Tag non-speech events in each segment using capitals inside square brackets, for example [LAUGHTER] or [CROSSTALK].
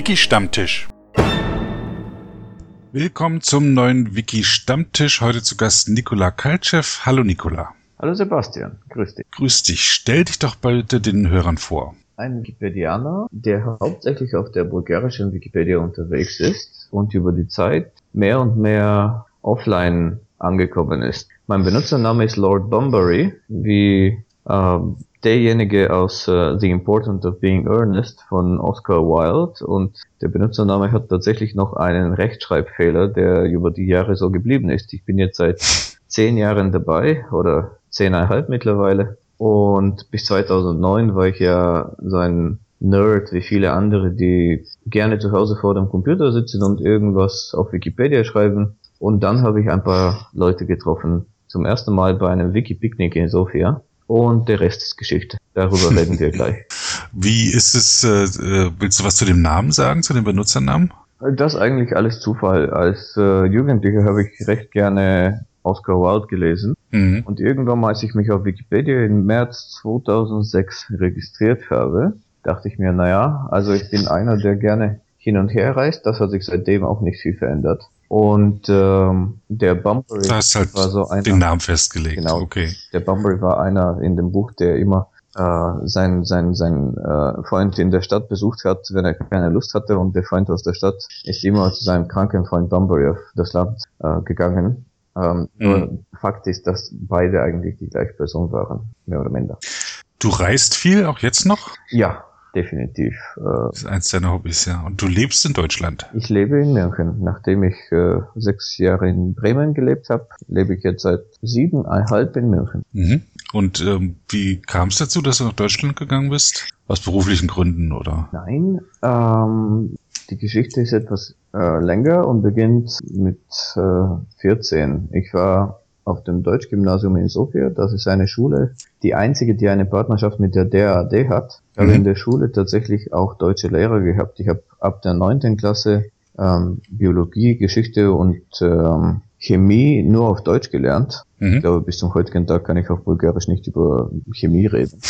Wiki Stammtisch. Willkommen zum neuen Wiki Stammtisch. Heute zu Gast Nikola Kaltschew. Hallo Nikola. Hallo Sebastian, grüß dich. Grüß dich. Stell dich doch bitte den Hörern vor. Ein Wikipedianer, der hauptsächlich auf der bulgarischen Wikipedia unterwegs ist und über die Zeit mehr und mehr offline angekommen ist. Mein Benutzername ist Lord Bunbury, wie ähm, derjenige aus uh, The Importance of Being Earnest von Oscar Wilde und der Benutzername hat tatsächlich noch einen Rechtschreibfehler, der über die Jahre so geblieben ist. Ich bin jetzt seit zehn Jahren dabei oder zehneinhalb mittlerweile und bis 2009 war ich ja so ein Nerd wie viele andere, die gerne zu Hause vor dem Computer sitzen und irgendwas auf Wikipedia schreiben. Und dann habe ich ein paar Leute getroffen. Zum ersten Mal bei einem Wiki-Picknick in Sofia und der Rest ist Geschichte. Darüber [LAUGHS] reden wir gleich. Wie ist es, äh, äh, willst du was zu dem Namen sagen, zu dem Benutzernamen? Das ist eigentlich alles Zufall. Als äh, Jugendlicher habe ich recht gerne Oscar Wilde gelesen. Mhm. Und irgendwann mal, als ich mich auf Wikipedia im März 2006 registriert habe, dachte ich mir, naja, also ich bin einer, der gerne hin und her reist. Das hat sich seitdem auch nicht viel verändert. Und ähm, der Bunbury halt war so einer. Den Namen festgelegt. Genau. Okay. Der Bunbury war einer in dem Buch, der immer äh, sein sein sein äh, Freund in der Stadt besucht hat, wenn er keine Lust hatte. Und der Freund aus der Stadt ist immer zu seinem kranken Freund Bunbury auf das Land äh, gegangen. Ähm, mhm. Nur Fakt ist, dass beide eigentlich die gleiche Person waren, mehr oder minder. Du reist viel, auch jetzt noch? Ja, definitiv. Äh, das ist eins deiner Hobbys, ja. Und du lebst in Deutschland? Ich lebe in München. Nachdem ich äh, sechs Jahre in Bremen gelebt habe, lebe ich jetzt seit siebeneinhalb in München. Mhm. Und ähm, wie kam es dazu, dass du nach Deutschland gegangen bist? Aus beruflichen Gründen, oder? Nein, ähm, die Geschichte ist etwas äh, länger und beginnt mit äh, 14. Ich war auf dem Deutschgymnasium in Sofia. Das ist eine Schule, die einzige, die eine Partnerschaft mit der DAAD hat. Ich habe mhm. in der Schule tatsächlich auch deutsche Lehrer gehabt. Ich habe ab der neunten Klasse ähm, Biologie, Geschichte und ähm, Chemie nur auf Deutsch gelernt. Mhm. Ich glaube, bis zum heutigen Tag kann ich auf Bulgarisch nicht über Chemie reden.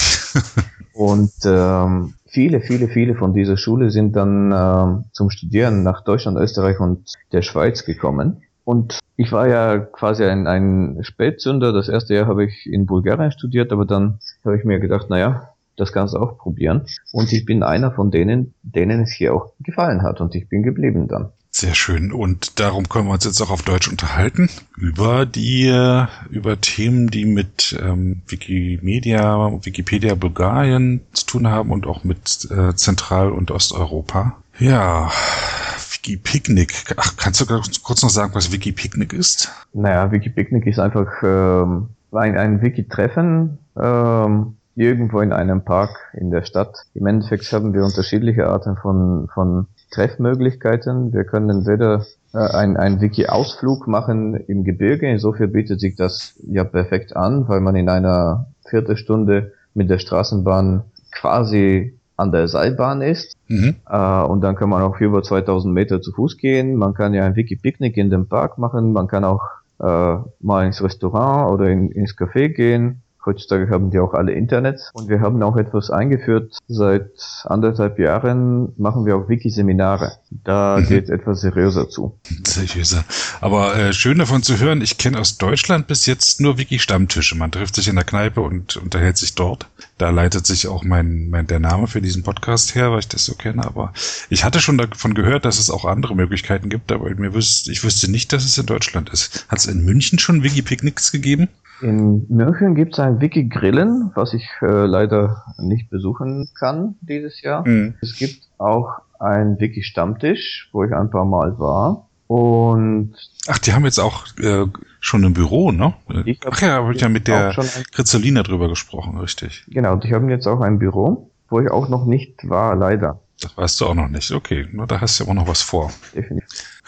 [LAUGHS] und ähm, viele, viele, viele von dieser Schule sind dann ähm, zum Studieren nach Deutschland, Österreich und der Schweiz gekommen. Und ich war ja quasi ein, ein Spätzünder. Das erste Jahr habe ich in Bulgarien studiert, aber dann habe ich mir gedacht, naja, das kannst du auch probieren. Und ich bin einer von denen, denen es hier auch gefallen hat. Und ich bin geblieben dann. Sehr schön. Und darum können wir uns jetzt auch auf Deutsch unterhalten über die äh, über Themen, die mit ähm, Wikimedia, Wikipedia Bulgarien zu tun haben und auch mit äh, Zentral- und Osteuropa. Ja, Wiki-Picknick. Ach, kannst du kurz noch sagen, was Wiki-Picknick ist? Naja, Wiki-Picknick ist einfach ähm, ein, ein Wiki-Treffen ähm, irgendwo in einem Park in der Stadt. Im Endeffekt haben wir unterschiedliche Arten von, von Treffmöglichkeiten. Wir können entweder äh, ein, ein Wiki-Ausflug machen im Gebirge. Insofern bietet sich das ja perfekt an, weil man in einer Viertelstunde mit der Straßenbahn quasi an der Seilbahn ist. Mhm. Äh, und dann kann man auch über 2000 Meter zu Fuß gehen. Man kann ja ein Wiki-Picknick in dem Park machen. Man kann auch äh, mal ins Restaurant oder in, ins Café gehen. Heutzutage haben die auch alle Internet. Und wir haben auch etwas eingeführt. Seit anderthalb Jahren machen wir auch Wiki-Seminare. Da mhm. geht etwas seriöser zu. Seriöser. Aber äh, schön davon zu hören, ich kenne aus Deutschland bis jetzt nur Wiki-Stammtische. Man trifft sich in der Kneipe und unterhält sich dort. Da leitet sich auch mein, mein der Name für diesen Podcast her, weil ich das so kenne. Aber ich hatte schon davon gehört, dass es auch andere Möglichkeiten gibt, aber mir wüsste, ich wüsste nicht, dass es in Deutschland ist. Hat es in München schon Wiki-Picknicks gegeben? In München gibt es ein Wiki Grillen, was ich äh, leider nicht besuchen kann dieses Jahr. Mhm. Es gibt auch ein Wiki Stammtisch, wo ich ein paar Mal war. Und Ach, die haben jetzt auch äh, schon ein Büro, ne? Ach ja, habe ich ja mit der Krizolina drüber gesprochen, richtig. Genau, die haben jetzt auch ein Büro, wo ich auch noch nicht war, leider. Das weißt du auch noch nicht. Okay, na, da hast du ja auch noch was vor. Definitiv.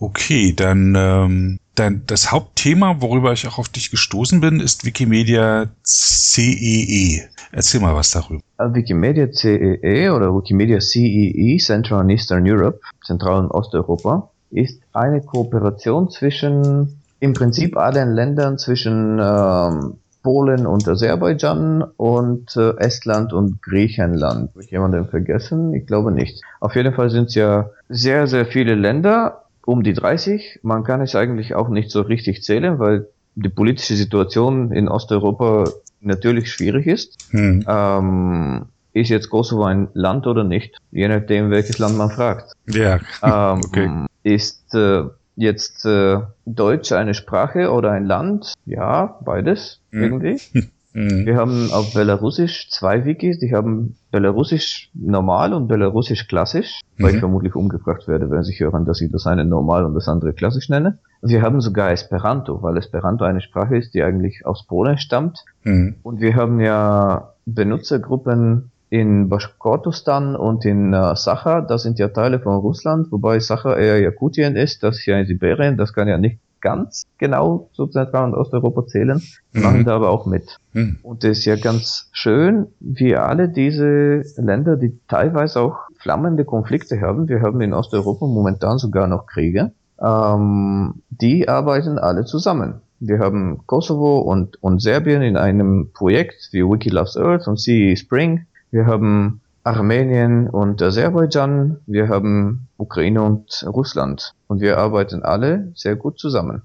Okay, dann, ähm, dann das Hauptthema, worüber ich auch auf dich gestoßen bin, ist Wikimedia CEE. E. Erzähl mal was darüber. Äh, Wikimedia CEE e oder Wikimedia CEE, e, Central and Eastern Europe, Zentral- und Osteuropa, ist eine Kooperation zwischen im Prinzip allen Ländern zwischen ähm, Polen und Aserbaidschan und äh, Estland und Griechenland. Habe ich jemanden vergessen? Ich glaube nicht. Auf jeden Fall sind es ja sehr, sehr viele Länder, um die 30. Man kann es eigentlich auch nicht so richtig zählen, weil die politische Situation in Osteuropa natürlich schwierig ist. Hm. Ähm, ist jetzt Kosovo ein Land oder nicht? Je nachdem, welches Land man fragt. Ja, ähm, [LAUGHS] okay. Ist äh, jetzt äh, Deutsch eine Sprache oder ein Land? Ja, beides hm. irgendwie. [LAUGHS] Mhm. Wir haben auf Belarusisch zwei Wikis. Die haben Belarusisch normal und Belarusisch klassisch, mhm. weil ich mhm. vermutlich umgebracht werde, wenn sie hören, dass ich das eine normal und das andere klassisch nenne. Wir haben sogar Esperanto, weil Esperanto eine Sprache ist, die eigentlich aus Polen stammt. Mhm. Und wir haben ja Benutzergruppen in Baschkortostan und in äh, Sacha, das sind ja Teile von Russland, wobei Sacha eher Jakutien ist, das ist ja in Sibirien, das kann ja nicht ganz genau zu Zentral- und Osteuropa zählen, mhm. machen da aber auch mit. Mhm. Und das ist ja ganz schön, wie alle diese Länder, die teilweise auch flammende Konflikte haben, wir haben in Osteuropa momentan sogar noch Kriege, ähm, die arbeiten alle zusammen. Wir haben Kosovo und, und Serbien in einem Projekt wie Wiki Loves Earth und CE Spring. Wir haben Armenien und Aserbaidschan, wir haben Ukraine und Russland. Und wir arbeiten alle sehr gut zusammen.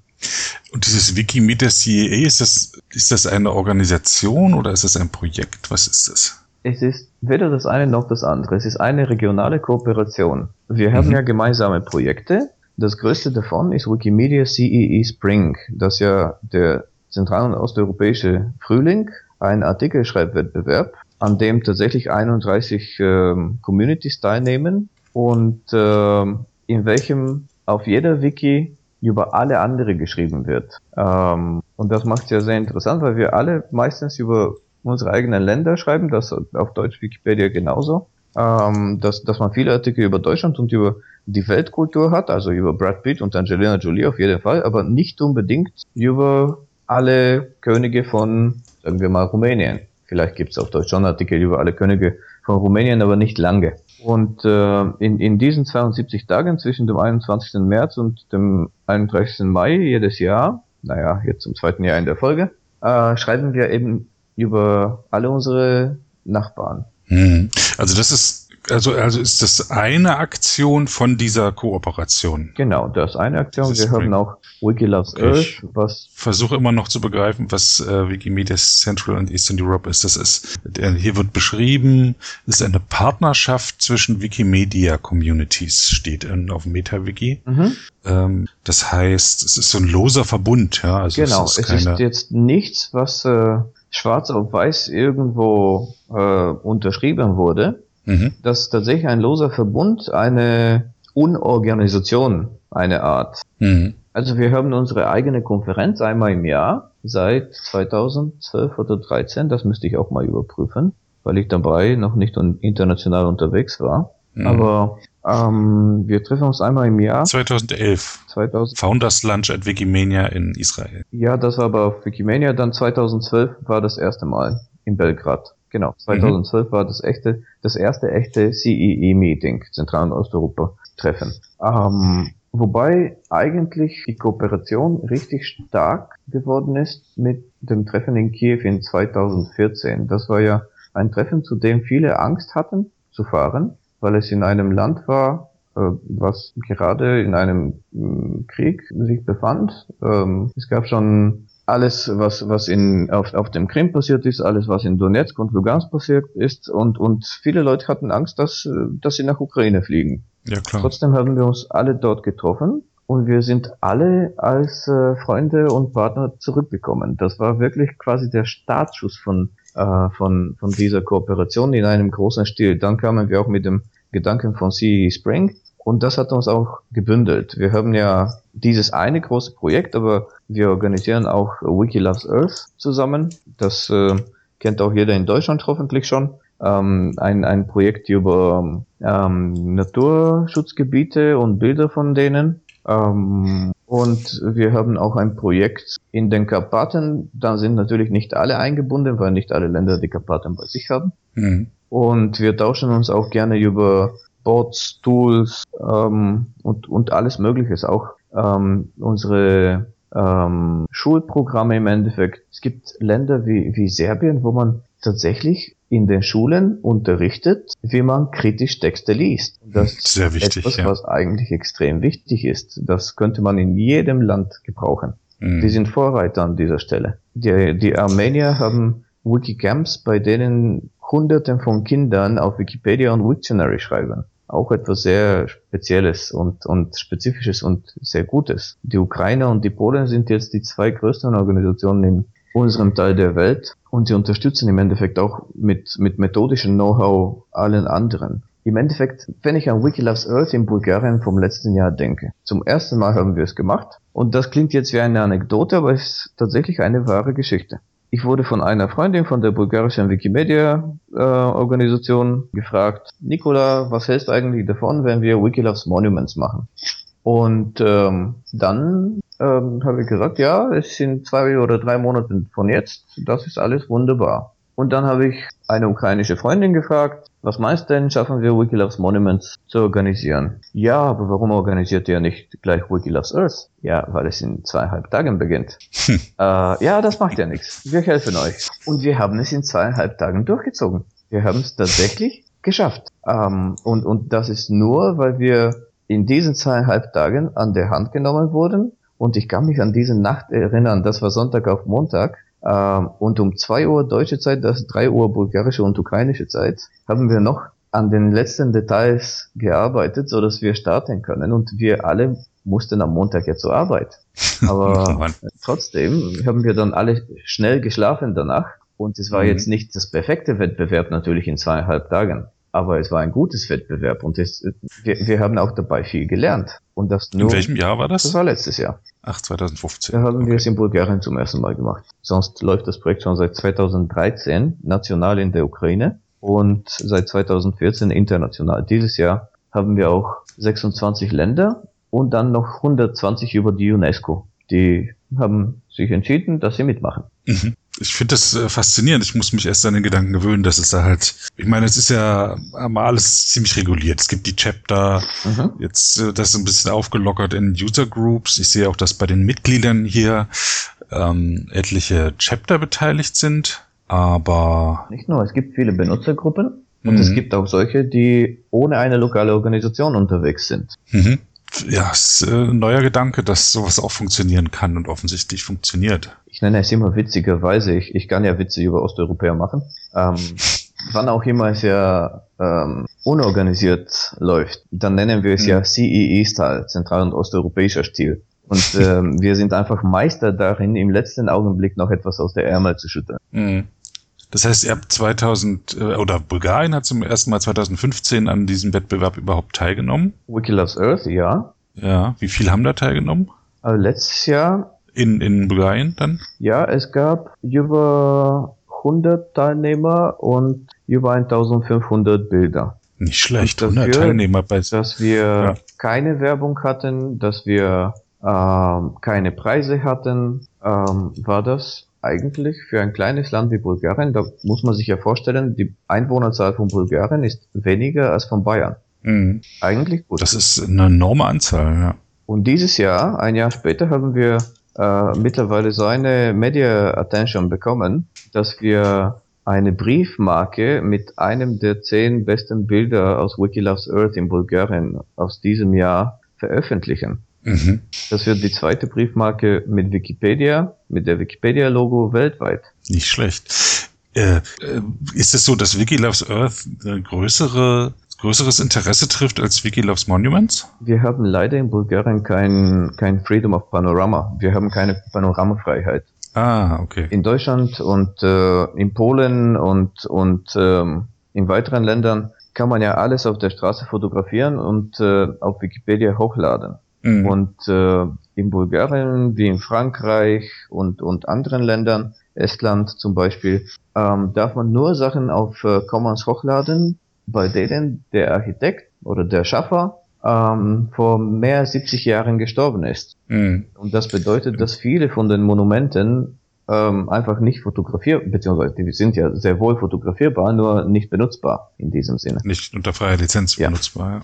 Und dieses Wikimedia CEA, ist das, ist das eine Organisation oder ist das ein Projekt? Was ist das? Es ist weder das eine noch das andere. Es ist eine regionale Kooperation. Wir haben mhm. ja gemeinsame Projekte. Das größte davon ist Wikimedia CEE e Spring, das ja der zentral- und osteuropäische Frühling ein Artikelschreibwettbewerb an dem tatsächlich 31 äh, Communities teilnehmen und äh, in welchem auf jeder Wiki über alle andere geschrieben wird. Ähm, und das macht es ja sehr interessant, weil wir alle meistens über unsere eigenen Länder schreiben, das auf Deutsch Wikipedia genauso, ähm, dass, dass man viele Artikel über Deutschland und über die Weltkultur hat, also über Brad Pitt und Angelina Jolie auf jeden Fall, aber nicht unbedingt über alle Könige von, sagen wir mal, Rumänien. Vielleicht gibt es auf Deutsch schon Artikel über alle Könige von Rumänien, aber nicht lange. Und äh, in, in diesen 72 Tagen zwischen dem 21. März und dem 31. Mai jedes Jahr, naja, jetzt zum zweiten Jahr in der Folge, äh, schreiben wir eben über alle unsere Nachbarn. Hm. Also das ist also, also ist das eine Aktion von dieser Kooperation. Genau, das ist eine Aktion. Wir haben auch Wikiloves Earth, was. Versuche immer noch zu begreifen, was äh, Wikimedia Central und Eastern Europe ist. Das ist, äh, hier wird beschrieben, es ist eine Partnerschaft zwischen Wikimedia Communities, steht in, auf MetaWiki. Mhm. Ähm, das heißt, es ist so ein loser Verbund, ja. Also genau, es ist, es ist jetzt nichts, was äh, schwarz auf weiß irgendwo äh, unterschrieben wurde Mhm. Das ist tatsächlich ein loser Verbund, eine Unorganisation, eine Art. Mhm. Also wir haben unsere eigene Konferenz einmal im Jahr seit 2012 oder 2013. Das müsste ich auch mal überprüfen, weil ich dabei noch nicht international unterwegs war. Mhm. Aber ähm, wir treffen uns einmal im Jahr. 2011. 2000. Founders Lunch at Wikimania in Israel. Ja, das war aber auf Wikimania. Dann 2012 war das erste Mal in Belgrad. Genau, 2012 mhm. war das echte, das erste echte CEE-Meeting, Zentral- und Osteuropa-Treffen. Ähm, wobei eigentlich die Kooperation richtig stark geworden ist mit dem Treffen in Kiew in 2014. Das war ja ein Treffen, zu dem viele Angst hatten zu fahren, weil es in einem Land war, äh, was gerade in einem mm, Krieg sich befand. Ähm, es gab schon alles, was, was in, auf, auf dem Krim passiert ist, alles, was in Donetsk und Lugansk passiert ist und, und viele Leute hatten Angst, dass, dass sie nach Ukraine fliegen. Ja, klar. Trotzdem haben wir uns alle dort getroffen und wir sind alle als äh, Freunde und Partner zurückgekommen. Das war wirklich quasi der Startschuss von, äh, von, von dieser Kooperation in einem großen Stil. Dann kamen wir auch mit dem Gedanken von CE Spring und das hat uns auch gebündelt. Wir haben ja dieses eine große Projekt, aber wir organisieren auch Wiki Loves Earth zusammen. Das äh, kennt auch jeder in Deutschland hoffentlich schon. Ähm, ein, ein Projekt über ähm, Naturschutzgebiete und Bilder von denen. Ähm, und wir haben auch ein Projekt in den Karpaten. Da sind natürlich nicht alle eingebunden, weil nicht alle Länder die Karpaten bei sich haben. Mhm. Und wir tauschen uns auch gerne über Bots, Tools ähm, und, und alles Mögliche. Auch ähm, unsere ähm, Schulprogramme im Endeffekt. Es gibt Länder wie, wie Serbien, wo man tatsächlich in den Schulen unterrichtet, wie man kritisch Texte liest. Das ist sehr wichtig, etwas, ja. was eigentlich extrem wichtig ist. Das könnte man in jedem Land gebrauchen. Mhm. Die sind Vorreiter an dieser Stelle. Die, die Armenier haben Wikicamps, bei denen Hunderten von Kindern auf Wikipedia und Wiktionary schreiben auch etwas sehr Spezielles und, und Spezifisches und sehr Gutes. Die Ukrainer und die Polen sind jetzt die zwei größten Organisationen in unserem Teil der Welt und sie unterstützen im Endeffekt auch mit, mit methodischem Know-how allen anderen. Im Endeffekt, wenn ich an Wikiloves Earth in Bulgarien vom letzten Jahr denke, zum ersten Mal haben wir es gemacht und das klingt jetzt wie eine Anekdote, aber es ist tatsächlich eine wahre Geschichte. Ich wurde von einer Freundin von der bulgarischen Wikimedia-Organisation äh, gefragt, Nikola, was hältst du eigentlich davon, wenn wir Wikiloves Monuments machen? Und ähm, dann ähm, habe ich gesagt, ja, es sind zwei oder drei Monate von jetzt, das ist alles wunderbar. Und dann habe ich eine ukrainische Freundin gefragt, was meinst du denn, schaffen wir Wikiloves Monuments zu organisieren? Ja, aber warum organisiert ihr nicht gleich Wikiloves Earth? Ja, weil es in zweieinhalb Tagen beginnt. Hm. [LAUGHS] Äh, ja, das macht ja nichts. Wir helfen euch. Und wir haben es in zweieinhalb Tagen durchgezogen. Wir haben es tatsächlich geschafft. Ähm, und, und das ist nur, weil wir in diesen zweieinhalb Tagen an der Hand genommen wurden. Und ich kann mich an diese Nacht erinnern, das war Sonntag auf Montag. Ähm, und um zwei Uhr deutsche Zeit, das ist drei Uhr bulgarische und ukrainische Zeit, haben wir noch an den letzten Details gearbeitet, so dass wir starten können. Und wir alle mussten am Montag ja zur Arbeit. [LAUGHS] Aber trotzdem haben wir dann alle schnell geschlafen danach. Und es war mhm. jetzt nicht das perfekte Wettbewerb natürlich in zweieinhalb Tagen aber es war ein gutes Wettbewerb und es, wir, wir haben auch dabei viel gelernt. Und das nur, in welchem Jahr war das? Das war letztes Jahr. Ach, 2015. Da haben okay. wir es in Bulgarien zum ersten Mal gemacht. Sonst läuft das Projekt schon seit 2013 national in der Ukraine und seit 2014 international. Dieses Jahr haben wir auch 26 Länder und dann noch 120 über die UNESCO. Die haben sich entschieden, dass sie mitmachen. Mhm ich finde das äh, faszinierend. Ich muss mich erst an den Gedanken gewöhnen, dass es da halt, ich meine, es ist ja mal alles ziemlich reguliert. Es gibt die Chapter, mhm. jetzt äh, das ist ein bisschen aufgelockert in User Groups. Ich sehe auch, dass bei den Mitgliedern hier ähm, etliche Chapter beteiligt sind, aber nicht nur, es gibt viele Benutzergruppen und mhm. es gibt auch solche, die ohne eine lokale Organisation unterwegs sind. Mhm ja, ist äh, ein neuer Gedanke, dass sowas auch funktionieren kann und offensichtlich funktioniert. Ich nenne es immer witzigerweise, ich, ich kann ja Witze über Osteuropäer machen. Ähm, [LAUGHS] wann auch immer es ja ähm, unorganisiert läuft, dann nennen wir es mhm. ja CEE-Style, Zentral- und Osteuropäischer Stil. Und [LAUGHS] ähm, wir sind einfach Meister darin, im letzten Augenblick noch etwas aus der Ärmel zu schütteln. Mhm. Das heißt, ihr habt 2000 äh, oder Bulgarien hat zum ersten Mal 2015 an diesem Wettbewerb überhaupt teilgenommen. Wiki Loves Earth, ja. Ja, wie viel haben da teilgenommen? Also letztes Jahr. In, in Bulgarien dann? Ja, es gab über 100 Teilnehmer und über 1500 Bilder. Nicht schlecht, dafür, 100 Teilnehmer bei Dass wir ja. keine Werbung hatten, dass wir ähm, keine Preise hatten, ähm, war das eigentlich für ein kleines Land wie Bulgarien, da muss man sich ja vorstellen, die Einwohnerzahl von Bulgarien ist weniger als von Bayern. Mhm. Eigentlich gut. Das ist eine enorme Anzahl, ja. Und dieses Jahr, ein Jahr später, haben wir äh, mittlerweile so eine Media Attention bekommen, dass wir eine Briefmarke mit einem der zehn besten Bilder aus Wikiloves Earth in Bulgarien aus diesem Jahr veröffentlichen. Mhm. Das wird die zweite Briefmarke mit Wikipedia, mit der Wikipedia-Logo weltweit. Nicht schlecht. Äh, äh, ist es so, dass Wiki Loves Earth eine größere, größeres Interesse trifft als Wiki Loves Monuments? Wir haben leider in Bulgarien kein, kein Freedom of Panorama. Wir haben keine Panoramafreiheit. Ah, okay. In Deutschland und äh, in Polen und, und ähm, in weiteren Ländern kann man ja alles auf der Straße fotografieren und äh, auf Wikipedia hochladen. Mhm. Und äh, in Bulgarien wie in Frankreich und, und anderen Ländern, Estland zum Beispiel, ähm, darf man nur Sachen auf äh, Commons hochladen, bei denen der Architekt oder der Schaffer ähm, vor mehr als 70 Jahren gestorben ist. Mhm. Und das bedeutet, dass viele von den Monumenten ähm, einfach nicht fotografierbar, beziehungsweise die sind ja sehr wohl fotografierbar, nur nicht benutzbar in diesem Sinne. Nicht unter freier Lizenz ja. benutzbar.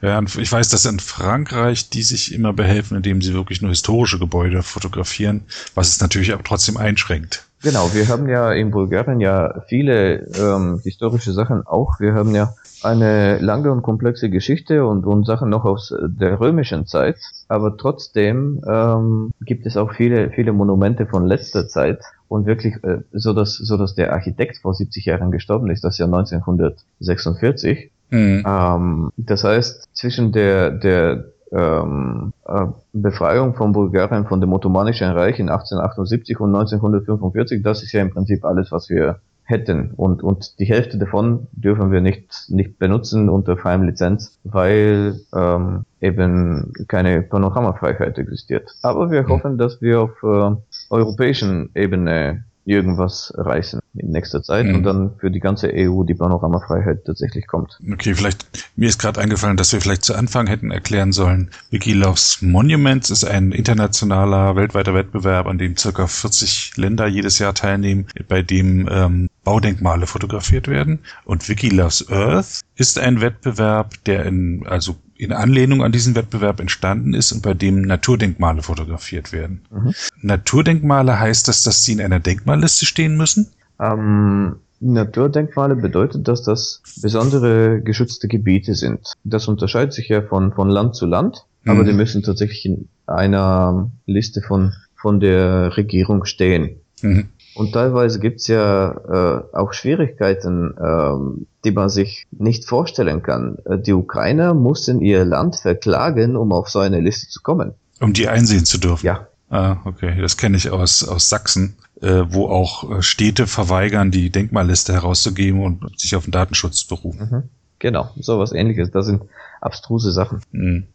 Ja. ja, ich weiß, dass in Frankreich die sich immer behelfen, indem sie wirklich nur historische Gebäude fotografieren, was es natürlich aber trotzdem einschränkt. Genau, wir haben ja in Bulgarien ja viele ähm, historische Sachen auch. Wir haben ja eine lange und komplexe Geschichte und, und Sachen noch aus der römischen Zeit, aber trotzdem ähm, gibt es auch viele, viele Monumente von letzter Zeit und wirklich, äh, so dass, so dass der Architekt vor 70 Jahren gestorben ist, das Jahr 1946. Mhm. Ähm, das heißt, zwischen der, der ähm, äh, Befreiung von Bulgarien von dem Ottomanischen Reich in 1878 und 1945, das ist ja im Prinzip alles, was wir hätten. Und, und die Hälfte davon dürfen wir nicht, nicht benutzen unter freiem Lizenz, weil ähm, eben keine Panoramafreiheit existiert. Aber wir hoffen, dass wir auf äh, europäischen Ebene irgendwas reißen in nächster Zeit mhm. und dann für die ganze EU die Panoramafreiheit tatsächlich kommt. Okay, vielleicht, mir ist gerade eingefallen, dass wir vielleicht zu Anfang hätten erklären sollen, Wikiloves Monuments ist ein internationaler, weltweiter Wettbewerb, an dem circa 40 Länder jedes Jahr teilnehmen, bei dem ähm, Baudenkmale fotografiert werden. Und Wikiloves Earth ist ein Wettbewerb, der in, also in Anlehnung an diesen Wettbewerb entstanden ist und bei dem Naturdenkmale fotografiert werden. Mhm. Naturdenkmale heißt das, dass sie in einer Denkmalliste stehen müssen? Ähm, Naturdenkmale bedeutet, dass das besondere geschützte Gebiete sind. Das unterscheidet sich ja von, von Land zu Land, aber mhm. die müssen tatsächlich in einer Liste von, von der Regierung stehen. Mhm. Und teilweise gibt's ja äh, auch Schwierigkeiten, ähm, die man sich nicht vorstellen kann. Äh, die Ukrainer mussten ihr Land verklagen, um auf so eine Liste zu kommen. Um die einsehen zu dürfen? Ja. Ah, okay. Das kenne ich aus, aus Sachsen, äh, wo auch äh, Städte verweigern, die Denkmalliste herauszugeben und sich auf den Datenschutz berufen. Mhm. Genau, sowas ähnliches. Das sind abstruse Sachen. Mhm.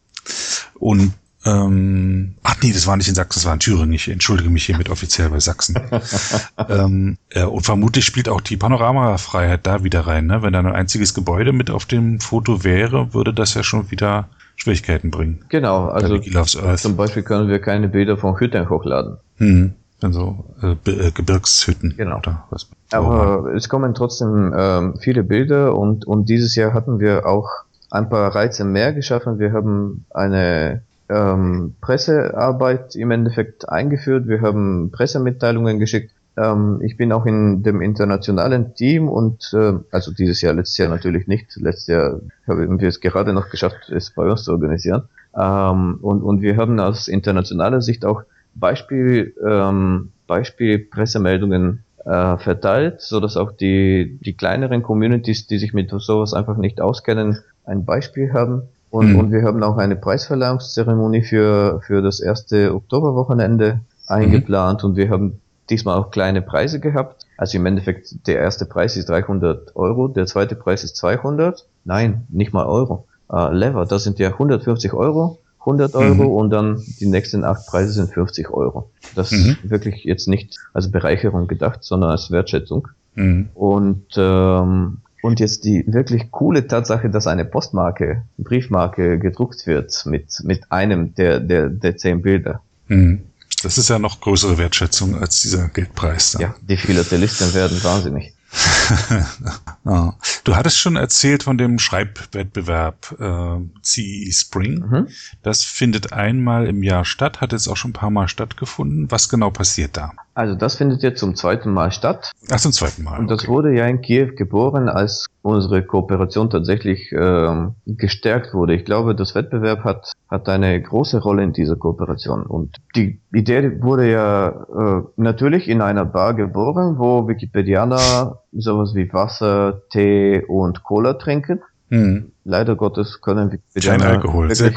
Und ähm, ach nee, das war nicht in Sachsen, das war in Thüringen. Ich entschuldige mich hiermit offiziell bei Sachsen. [LAUGHS] ähm, äh, und vermutlich spielt auch die Panoramafreiheit da wieder rein. Ne? Wenn da ein einziges Gebäude mit auf dem Foto wäre, würde das ja schon wieder Schwierigkeiten bringen. Genau, also zum Beispiel können wir keine Bilder von Hütten hochladen. Mhm. Also äh, äh, Gebirgshütten. Genau. Was, Aber es kommen trotzdem ähm, viele Bilder und, und dieses Jahr hatten wir auch ein paar Reize mehr geschaffen. Wir haben eine ähm, Pressearbeit im Endeffekt eingeführt. Wir haben Pressemitteilungen geschickt. Ähm, ich bin auch in dem internationalen Team und äh, also dieses Jahr, letztes Jahr natürlich nicht. Letztes Jahr haben wir es gerade noch geschafft, es bei uns zu organisieren. Ähm, und, und wir haben aus internationaler Sicht auch Beispiel, ähm, Beispiel Pressemeldungen äh, verteilt, so dass auch die, die kleineren Communities, die sich mit sowas einfach nicht auskennen, ein Beispiel haben. Und, mhm. und wir haben auch eine Preisverleihungszeremonie für, für das erste Oktoberwochenende eingeplant mhm. und wir haben diesmal auch kleine Preise gehabt. Also im Endeffekt, der erste Preis ist 300 Euro, der zweite Preis ist 200. Nein, nicht mal Euro. Äh, Lever, das sind ja 150 Euro, 100 Euro mhm. und dann die nächsten acht Preise sind 50 Euro. Das mhm. ist wirklich jetzt nicht als Bereicherung gedacht, sondern als Wertschätzung. Mhm. Und ähm, und jetzt die wirklich coole Tatsache, dass eine Postmarke, Briefmarke gedruckt wird mit, mit einem der, der, der zehn Bilder. Mhm. Das ist ja noch größere Wertschätzung als dieser Geldpreis. Dann. Ja, die Philatelisten werden wahnsinnig. [LAUGHS] Du hattest schon erzählt von dem Schreibwettbewerb äh, CE Spring. Mhm. Das findet einmal im Jahr statt, hat jetzt auch schon ein paar Mal stattgefunden. Was genau passiert da? Also das findet jetzt zum zweiten Mal statt. Ach, zum zweiten Mal. Und das okay. wurde ja in Kiew geboren, als unsere Kooperation tatsächlich ähm, gestärkt wurde. Ich glaube, das Wettbewerb hat, hat eine große Rolle in dieser Kooperation. Und die Idee wurde ja äh, natürlich in einer Bar geboren, wo Wikipedianer sowas wie Wasser, Tee und Cola trinken. Mhm. Leider Gottes können Wikipedianer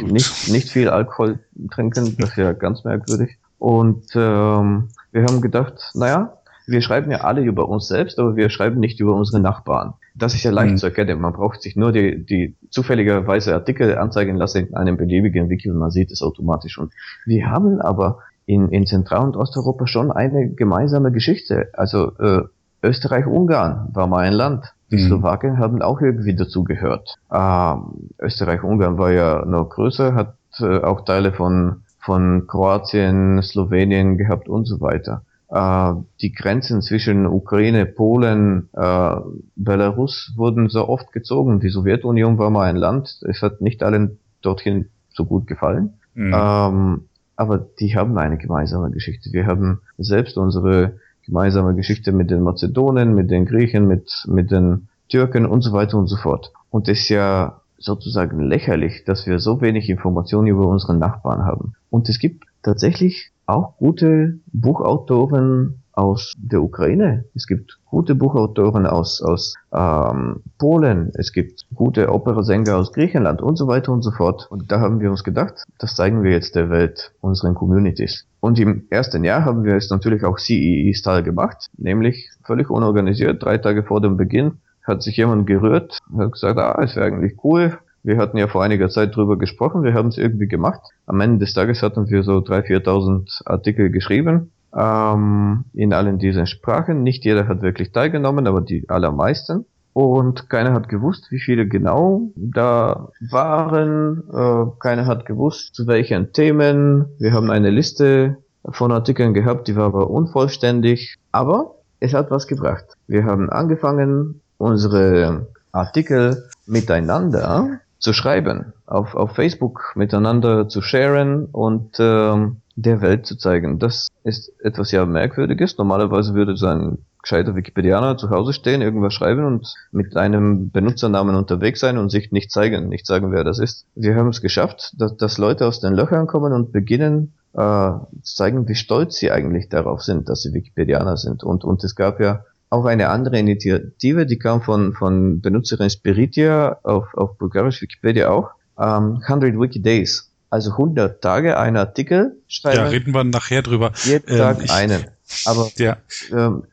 nicht, nicht viel Alkohol trinken. Das ist ja ganz merkwürdig. Und ähm, wir haben gedacht, naja, wir schreiben ja alle über uns selbst, aber wir schreiben nicht über unsere Nachbarn. Das ist ja leicht mhm. zu erkennen. Man braucht sich nur die, die zufälligerweise Artikel anzeigen lassen in einem beliebigen Wiki und man sieht es automatisch. Und wir haben aber in, in Zentral- und Osteuropa schon eine gemeinsame Geschichte. Also äh, Österreich-Ungarn war mal ein Land. Die mhm. Slowaken haben auch irgendwie dazugehört. Ähm, Österreich-Ungarn war ja noch größer, hat äh, auch Teile von von Kroatien, Slowenien gehabt und so weiter. Äh, die Grenzen zwischen Ukraine, Polen, äh, Belarus wurden so oft gezogen. Die Sowjetunion war mal ein Land, es hat nicht allen dorthin so gut gefallen. Mhm. Ähm, aber die haben eine gemeinsame Geschichte. Wir haben selbst unsere gemeinsame Geschichte mit den Mazedonen, mit den Griechen, mit, mit den Türken und so weiter und so fort. Und es ist ja sozusagen lächerlich, dass wir so wenig Informationen über unsere Nachbarn haben. Und es gibt tatsächlich auch gute Buchautoren aus der Ukraine. Es gibt gute Buchautoren aus, aus ähm, Polen. Es gibt gute Operasänger aus Griechenland und so weiter und so fort. Und da haben wir uns gedacht, das zeigen wir jetzt der Welt, unseren Communities. Und im ersten Jahr haben wir es natürlich auch CEE-Style gemacht, nämlich völlig unorganisiert. Drei Tage vor dem Beginn hat sich jemand gerührt, hat gesagt, ah, es wäre eigentlich cool, wir hatten ja vor einiger Zeit drüber gesprochen, wir haben es irgendwie gemacht. Am Ende des Tages hatten wir so 3.000, 4.000 Artikel geschrieben ähm, in allen diesen Sprachen. Nicht jeder hat wirklich teilgenommen, aber die allermeisten. Und keiner hat gewusst, wie viele genau da waren. Äh, keiner hat gewusst, zu welchen Themen. Wir haben eine Liste von Artikeln gehabt, die war aber unvollständig. Aber es hat was gebracht. Wir haben angefangen, unsere Artikel miteinander zu schreiben, auf, auf Facebook miteinander zu sharen und ähm, der Welt zu zeigen. Das ist etwas ja Merkwürdiges. Normalerweise würde so ein gescheiter Wikipedianer zu Hause stehen, irgendwas schreiben und mit einem Benutzernamen unterwegs sein und sich nicht zeigen, nicht sagen, wer das ist. Wir haben es geschafft, dass, dass Leute aus den Löchern kommen und beginnen äh, zu zeigen, wie stolz sie eigentlich darauf sind, dass sie Wikipedianer sind. Und, und es gab ja auch eine andere Initiative, die kam von, von Benutzerin Spiritia auf, auf bulgarisch Wikipedia auch. Ähm, 100 Wiki Days. Also 100 Tage, ein Artikel schreiben. Ja, reden wir nachher drüber. Jeden ähm, Tag ich, einen. Aber ja. ähm,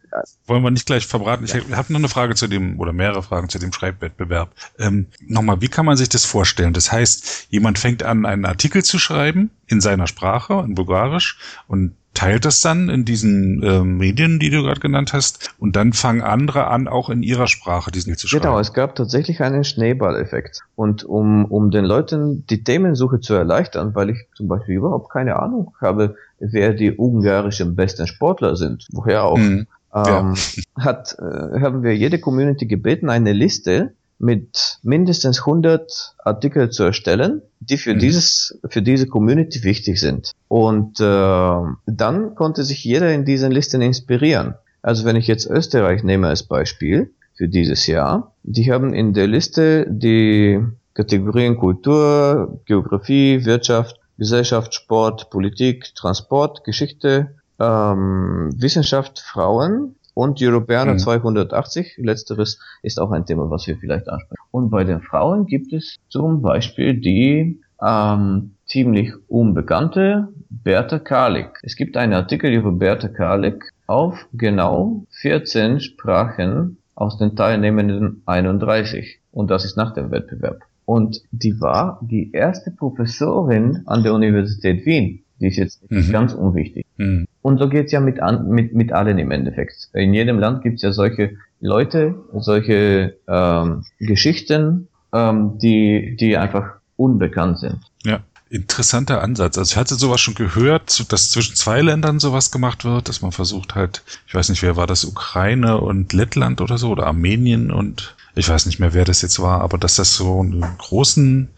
wollen wir nicht gleich verbraten. Ich ja. habe noch eine Frage zu dem, oder mehrere Fragen zu dem Schreibwettbewerb. Ähm, Nochmal, wie kann man sich das vorstellen? Das heißt, jemand fängt an, einen Artikel zu schreiben in seiner Sprache, in Bulgarisch, und teilt das dann in diesen äh, Medien, die du gerade genannt hast, und dann fangen andere an, auch in ihrer Sprache diesen zu schreiben. Genau, es gab tatsächlich einen Schneeballeffekt. Und um, um den Leuten die Themensuche zu erleichtern, weil ich zum Beispiel überhaupt keine Ahnung habe, wer die ungarischen besten Sportler sind, woher auch, mhm. Ähm, ja. hat, äh, haben wir jede Community gebeten, eine Liste mit mindestens 100 Artikel zu erstellen, die für mhm. dieses für diese Community wichtig sind. Und äh, dann konnte sich jeder in diesen Listen inspirieren. Also wenn ich jetzt Österreich nehme als Beispiel für dieses Jahr, die haben in der Liste die Kategorien Kultur, Geografie, Wirtschaft, Gesellschaft, Sport, Politik, Transport, Geschichte, ähm, Wissenschaft, Frauen, und Europäer mhm. 280. Letzteres ist auch ein Thema, was wir vielleicht ansprechen. Und bei den Frauen gibt es zum Beispiel die ähm, ziemlich unbekannte Bertha Karlik. Es gibt einen Artikel über Bertha Karlik auf genau 14 Sprachen aus den teilnehmenden 31. Und das ist nach dem Wettbewerb. Und die war die erste Professorin an der Universität Wien. Die ist jetzt mhm. ganz unwichtig. Mhm. Und so geht's ja mit, an, mit, mit allen im Endeffekt. In jedem Land gibt's ja solche Leute, solche ähm, Geschichten, ähm, die, die einfach unbekannt sind. Ja. Interessanter Ansatz. Also ich hatte sowas schon gehört, dass zwischen zwei Ländern sowas gemacht wird, dass man versucht halt, ich weiß nicht, wer war das, Ukraine und Lettland oder so, oder Armenien und ich weiß nicht mehr, wer das jetzt war, aber dass das so einen großen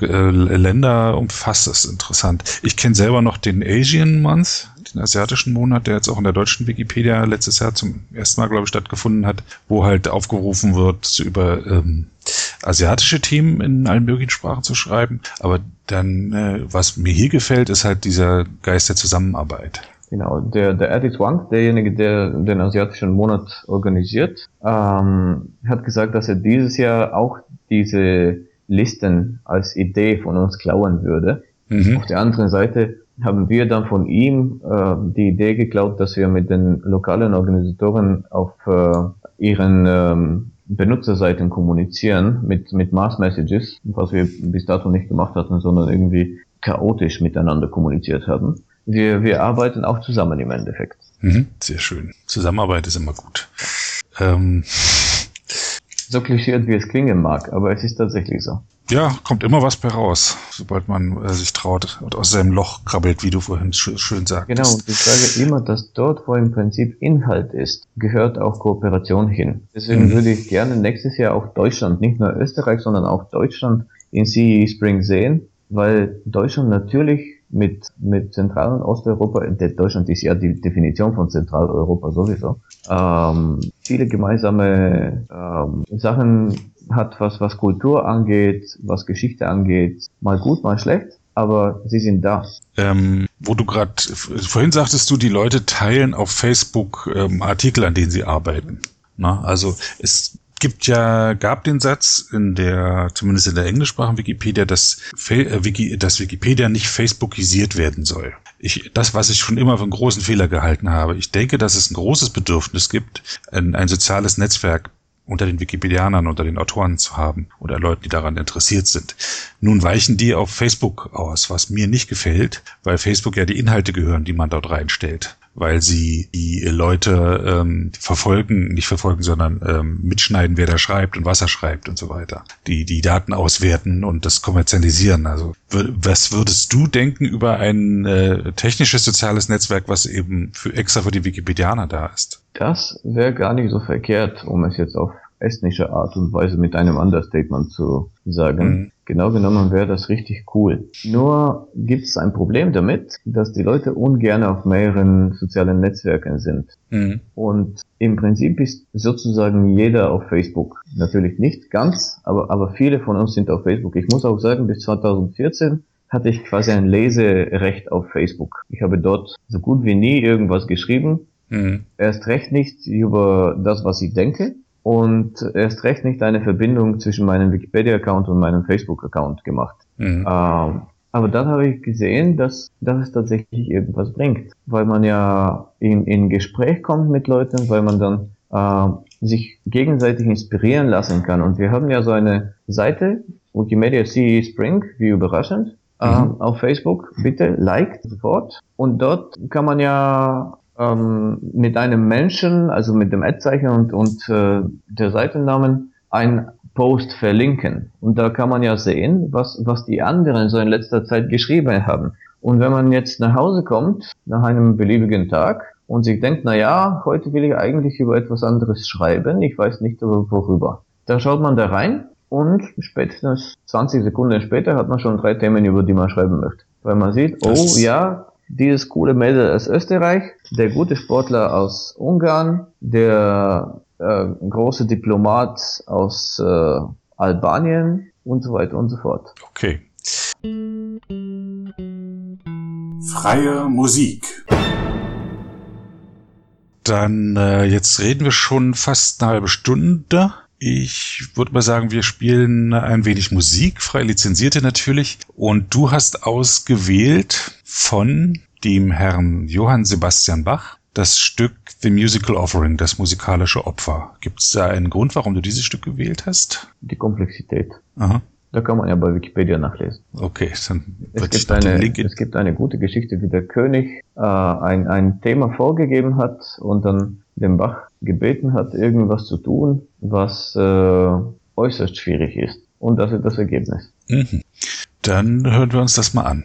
äh, Länder umfasst, ist interessant. Ich kenne selber noch den Asian Month, den asiatischen Monat, der jetzt auch in der deutschen Wikipedia letztes Jahr zum ersten Mal, glaube ich, stattgefunden hat, wo halt aufgerufen wird, über ähm, asiatische Themen in allen möglichen Sprachen zu schreiben. Aber dann, äh, was mir hier gefällt, ist halt dieser Geist der Zusammenarbeit. Genau, der, der Eddie Wang, derjenige, der den asiatischen Monat organisiert, ähm, hat gesagt, dass er dieses Jahr auch diese Listen als Idee von uns klauen würde. Mhm. Auf der anderen Seite haben wir dann von ihm äh, die Idee geklaut, dass wir mit den lokalen Organisatoren auf äh, ihren ähm, Benutzerseiten kommunizieren mit, mit Mass Messages, was wir bis dato nicht gemacht hatten, sondern irgendwie chaotisch miteinander kommuniziert haben wir, wir arbeiten auch zusammen im Endeffekt. Mhm, sehr schön. Zusammenarbeit ist immer gut. Ähm, So klischiert, wie es klingen mag, aber es ist tatsächlich so. Ja, kommt immer was bei raus, sobald man äh, sich traut und aus seinem Loch krabbelt, wie du vorhin sch schön sagst. Genau, und ich sage immer, dass dort, wo im Prinzip Inhalt ist, gehört auch Kooperation hin. Deswegen mhm. würde ich gerne nächstes Jahr auch Deutschland, nicht nur Österreich, sondern auch Deutschland in CE Spring sehen, weil Deutschland natürlich mit, mit Zentral- und Osteuropa, Deutschland ist ja die Definition von Zentraleuropa sowieso, ähm, viele gemeinsame ähm, Sachen hat, was, was Kultur angeht, was Geschichte angeht, mal gut, mal schlecht, aber sie sind da. Ähm, wo du gerade, vorhin sagtest du, die Leute teilen auf Facebook ähm, Artikel, an denen sie arbeiten. Na, also es gibt ja, gab den Satz in der, zumindest in der englischsprachigen Wikipedia, dass, äh, Wiki, dass Wikipedia nicht Facebookisiert werden soll. Ich, das, was ich schon immer für einen großen Fehler gehalten habe. Ich denke, dass es ein großes Bedürfnis gibt, ein, ein soziales Netzwerk unter den Wikipedianern, unter den Autoren zu haben oder Leuten, die daran interessiert sind. Nun weichen die auf Facebook aus, was mir nicht gefällt, weil Facebook ja die Inhalte gehören, die man dort reinstellt weil sie die Leute ähm, verfolgen, nicht verfolgen, sondern ähm, mitschneiden, wer da schreibt und was er schreibt und so weiter. Die die Daten auswerten und das kommerzialisieren. Also was würdest du denken über ein äh, technisches soziales Netzwerk, was eben für extra für die Wikipedianer da ist? Das wäre gar nicht so verkehrt, um es jetzt auf estnische Art und Weise mit einem Understatement zu sagen. Mhm. Genau genommen wäre das richtig cool. Nur gibt es ein Problem damit, dass die Leute ungern auf mehreren sozialen Netzwerken sind. Mhm. Und im Prinzip ist sozusagen jeder auf Facebook. Natürlich nicht ganz, aber, aber viele von uns sind auf Facebook. Ich muss auch sagen, bis 2014 hatte ich quasi ein Leserecht auf Facebook. Ich habe dort so gut wie nie irgendwas geschrieben. Mhm. Erst recht nicht über das, was ich denke und erst recht nicht eine Verbindung zwischen meinem Wikipedia-Account und meinem Facebook-Account gemacht. Mhm. Ähm, aber dann habe ich gesehen, dass, dass es tatsächlich irgendwas bringt, weil man ja in, in Gespräch kommt mit Leuten, weil man dann äh, sich gegenseitig inspirieren lassen kann. Und wir haben ja so eine Seite, Wikimedia CE Spring, wie überraschend, mhm. auf Facebook. Bitte liked sofort. Und dort kann man ja ähm, mit einem Menschen, also mit dem Ad-Zeichen und, und äh, der Seitennamen, ein Post verlinken. Und da kann man ja sehen, was, was die anderen so in letzter Zeit geschrieben haben. Und wenn man jetzt nach Hause kommt, nach einem beliebigen Tag, und sich denkt, na ja, heute will ich eigentlich über etwas anderes schreiben, ich weiß nicht worüber. Dann schaut man da rein und spätestens 20 Sekunden später hat man schon drei Themen, über die man schreiben möchte. Weil man sieht, oh ja, dieses coole Mädel aus Österreich, der gute Sportler aus Ungarn, der äh, große Diplomat aus äh, Albanien und so weiter und so fort. Okay. Freie Musik. Dann äh, jetzt reden wir schon fast eine halbe Stunde. Ich würde mal sagen, wir spielen ein wenig Musik, frei lizenzierte natürlich. Und du hast ausgewählt von dem Herrn Johann Sebastian Bach das Stück The Musical Offering, das musikalische Opfer. Gibt es da einen Grund, warum du dieses Stück gewählt hast? Die Komplexität. Aha. Da kann man ja bei Wikipedia nachlesen. Okay, dann es gibt, eine, es gibt eine gute Geschichte, wie der König äh, ein, ein Thema vorgegeben hat und dann dem Bach gebeten hat, irgendwas zu tun, was äh, äußerst schwierig ist. Und das ist das Ergebnis. Mhm. Dann hören wir uns das mal an.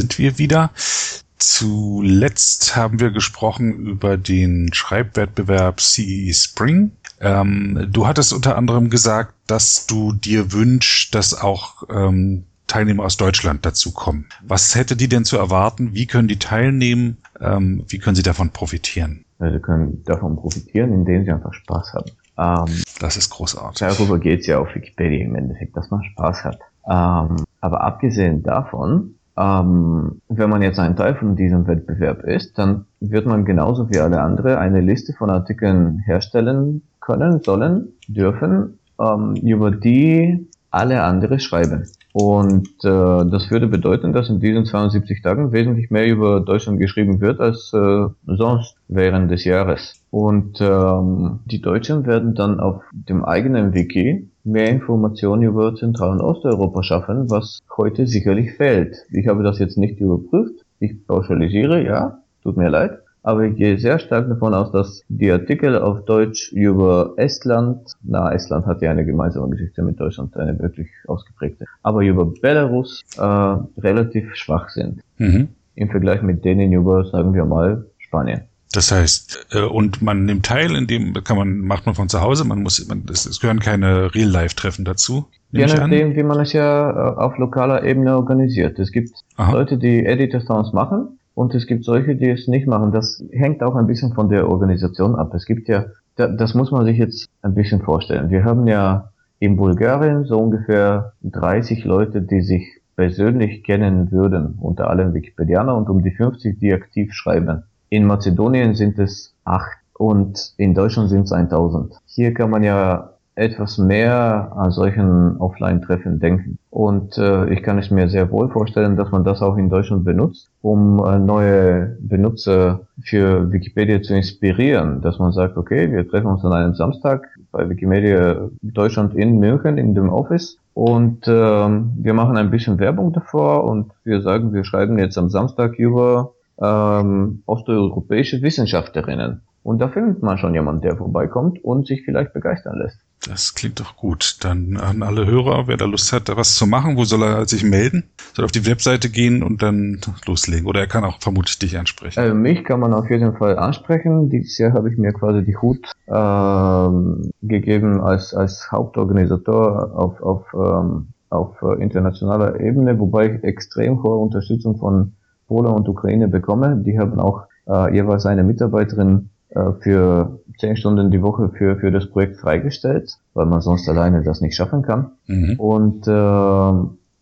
Sind wir wieder. Zuletzt haben wir gesprochen über den Schreibwettbewerb CE Spring. Ähm, du hattest unter anderem gesagt, dass du dir wünschst, dass auch ähm, Teilnehmer aus Deutschland dazukommen. Was hätte die denn zu erwarten? Wie können die teilnehmen? Ähm, wie können sie davon profitieren? Sie können davon profitieren, indem sie einfach Spaß haben. Ähm, das ist großartig. Darüber geht es ja auf Wikipedia im Endeffekt, dass man Spaß hat. Ähm, aber abgesehen davon, ähm, wenn man jetzt ein Teil von diesem Wettbewerb ist, dann wird man genauso wie alle andere eine Liste von Artikeln herstellen können, sollen, dürfen, ähm, über die alle andere schreiben. Und äh, das würde bedeuten, dass in diesen 72 Tagen wesentlich mehr über Deutschland geschrieben wird als äh, sonst während des Jahres. Und ähm, die Deutschen werden dann auf dem eigenen Wiki mehr Informationen über Zentral- und Osteuropa schaffen, was heute sicherlich fehlt. Ich habe das jetzt nicht überprüft. Ich pauschalisiere, ja, tut mir leid. Aber ich gehe sehr stark davon aus, dass die Artikel auf Deutsch über Estland, na, Estland hat ja eine gemeinsame Geschichte mit Deutschland, eine wirklich ausgeprägte, aber über Belarus äh, relativ schwach sind. Mhm. Im Vergleich mit denen über, sagen wir mal, Spanien. Das heißt, äh, und man nimmt teil, in dem kann man, macht man von zu Hause, man muss, man, es, es gehören keine Real-Life-Treffen dazu. Je nachdem, wie man es ja äh, auf lokaler Ebene organisiert. Es gibt Aha. Leute, die Editathons machen und es gibt solche, die es nicht machen. Das hängt auch ein bisschen von der Organisation ab. Es gibt ja, das muss man sich jetzt ein bisschen vorstellen. Wir haben ja in Bulgarien so ungefähr 30 Leute, die sich persönlich kennen würden, unter allen Wikipedianer und um die 50, die aktiv schreiben. In Mazedonien sind es acht und in Deutschland sind es 1000. Hier kann man ja etwas mehr an solchen Offline-Treffen denken. Und äh, ich kann es mir sehr wohl vorstellen, dass man das auch in Deutschland benutzt, um äh, neue Benutzer für Wikipedia zu inspirieren. Dass man sagt, okay, wir treffen uns an einem Samstag bei Wikimedia Deutschland in München in dem Office und äh, wir machen ein bisschen Werbung davor und wir sagen, wir schreiben jetzt am Samstag über ähm, osteuropäische Wissenschaftlerinnen. Und da findet man schon jemanden, der vorbeikommt und sich vielleicht begeistern lässt. Das klingt doch gut. Dann an alle Hörer, wer da Lust hat, da was zu machen, wo soll er sich melden? Soll auf die Webseite gehen und dann loslegen? Oder er kann auch vermutlich dich ansprechen? Also mich kann man auf jeden Fall ansprechen. Dieses Jahr habe ich mir quasi die Hut ähm, gegeben als, als Hauptorganisator auf, auf, ähm, auf internationaler Ebene, wobei ich extrem hohe Unterstützung von Polen und Ukraine bekomme. Die haben auch äh, jeweils eine Mitarbeiterin für zehn Stunden die Woche für, für das Projekt freigestellt, weil man sonst alleine das nicht schaffen kann. Mhm. Und äh,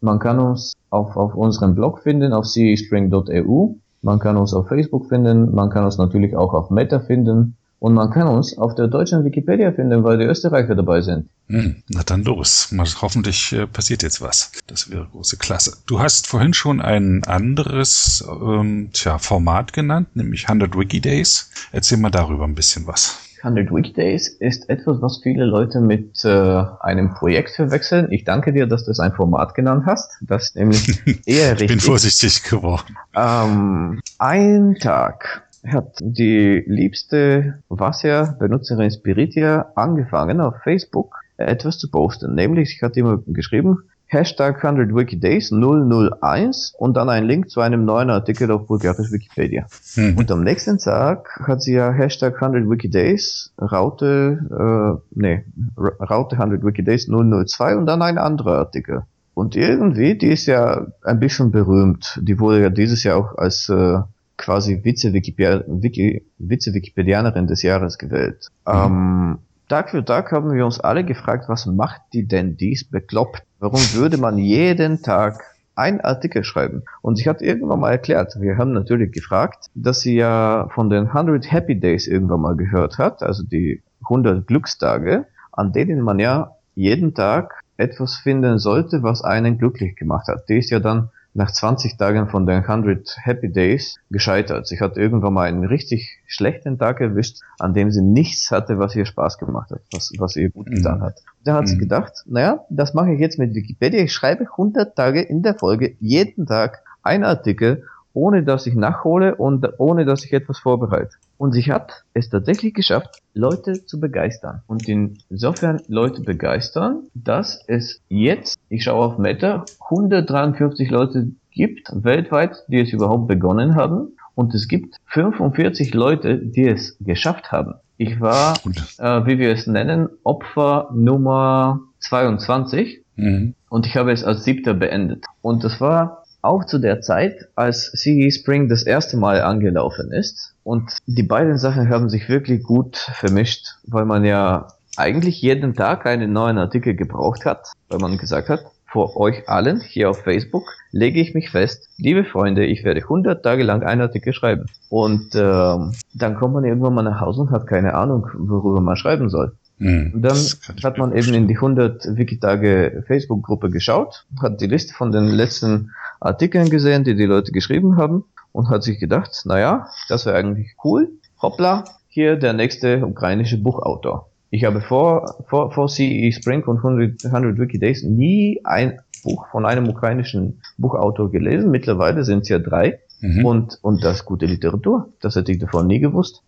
man kann uns auf, auf unserem Blog finden, auf cespring.eu. Man kann uns auf Facebook finden, man kann uns natürlich auch auf Meta finden. Und man kann uns auf der deutschen Wikipedia finden, weil die Österreicher dabei sind. Hm, na dann los. Mal, hoffentlich äh, passiert jetzt was. Das wäre große Klasse. Du hast vorhin schon ein anderes ähm, tja, Format genannt, nämlich 100 Wikidays. Erzähl mal darüber ein bisschen was. 100 Weekdays ist etwas, was viele Leute mit äh, einem Projekt verwechseln. Ich danke dir, dass du es ein Format genannt hast. Das nämlich [LAUGHS] eher richtig. ich bin vorsichtig geworden. Ähm, ein Tag hat die liebste Wasser-Benutzerin Spiritia angefangen auf Facebook etwas zu posten. Nämlich, ich hatte immer geschrieben, Hashtag 100 Wikidays 001 und dann ein Link zu einem neuen Artikel auf bulgarisch Wikipedia. Mhm. Und am nächsten Tag hat sie ja Hashtag 100 Wikidays, Raute, äh, nee, Raute 100 Wikidays 002 und dann ein anderer Artikel. Und irgendwie, die ist ja ein bisschen berühmt. Die wurde ja dieses Jahr auch als äh, quasi Vize-Wikipedianerin des Jahres gewählt. Mhm. Ähm, Tag für Tag haben wir uns alle gefragt, was macht die denn dies bekloppt? Warum würde man jeden Tag einen Artikel schreiben? Und sie hat irgendwann mal erklärt, wir haben natürlich gefragt, dass sie ja von den 100 Happy Days irgendwann mal gehört hat, also die 100 Glückstage, an denen man ja jeden Tag etwas finden sollte, was einen glücklich gemacht hat. Die ist ja dann nach 20 Tagen von den 100 Happy Days gescheitert. Sie hat irgendwann mal einen richtig schlechten Tag erwischt, an dem sie nichts hatte, was ihr Spaß gemacht hat, was, was ihr gut getan mhm. hat. Da hat mhm. sie gedacht, naja, das mache ich jetzt mit Wikipedia. Ich schreibe 100 Tage in der Folge, jeden Tag ein Artikel ohne dass ich nachhole und ohne dass ich etwas vorbereite. Und sie hat es tatsächlich geschafft, Leute zu begeistern. Und insofern Leute begeistern, dass es jetzt, ich schaue auf Meta, 153 Leute gibt weltweit, die es überhaupt begonnen haben. Und es gibt 45 Leute, die es geschafft haben. Ich war, äh, wie wir es nennen, Opfer Nummer 22. Mhm. Und ich habe es als siebter beendet. Und das war auch zu der Zeit, als CE Spring das erste Mal angelaufen ist. Und die beiden Sachen haben sich wirklich gut vermischt, weil man ja eigentlich jeden Tag einen neuen Artikel gebraucht hat, weil man gesagt hat, vor euch allen hier auf Facebook lege ich mich fest, liebe Freunde, ich werde 100 Tage lang einen Artikel schreiben. Und ähm, dann kommt man irgendwann mal nach Hause und hat keine Ahnung, worüber man schreiben soll. Mhm, und dann hat man eben in die 100 Wikitage Facebook-Gruppe geschaut, hat die Liste von den letzten Artikeln gesehen, die die Leute geschrieben haben und hat sich gedacht, naja, das wäre eigentlich cool. Hoppla, hier der nächste ukrainische Buchautor. Ich habe vor, vor, vor CE Spring und 100, 100 Wiki Days nie ein Buch von einem ukrainischen Buchautor gelesen. Mittlerweile sind es ja drei. Mhm. Und, und das gute Literatur. Das hätte ich davon nie gewusst.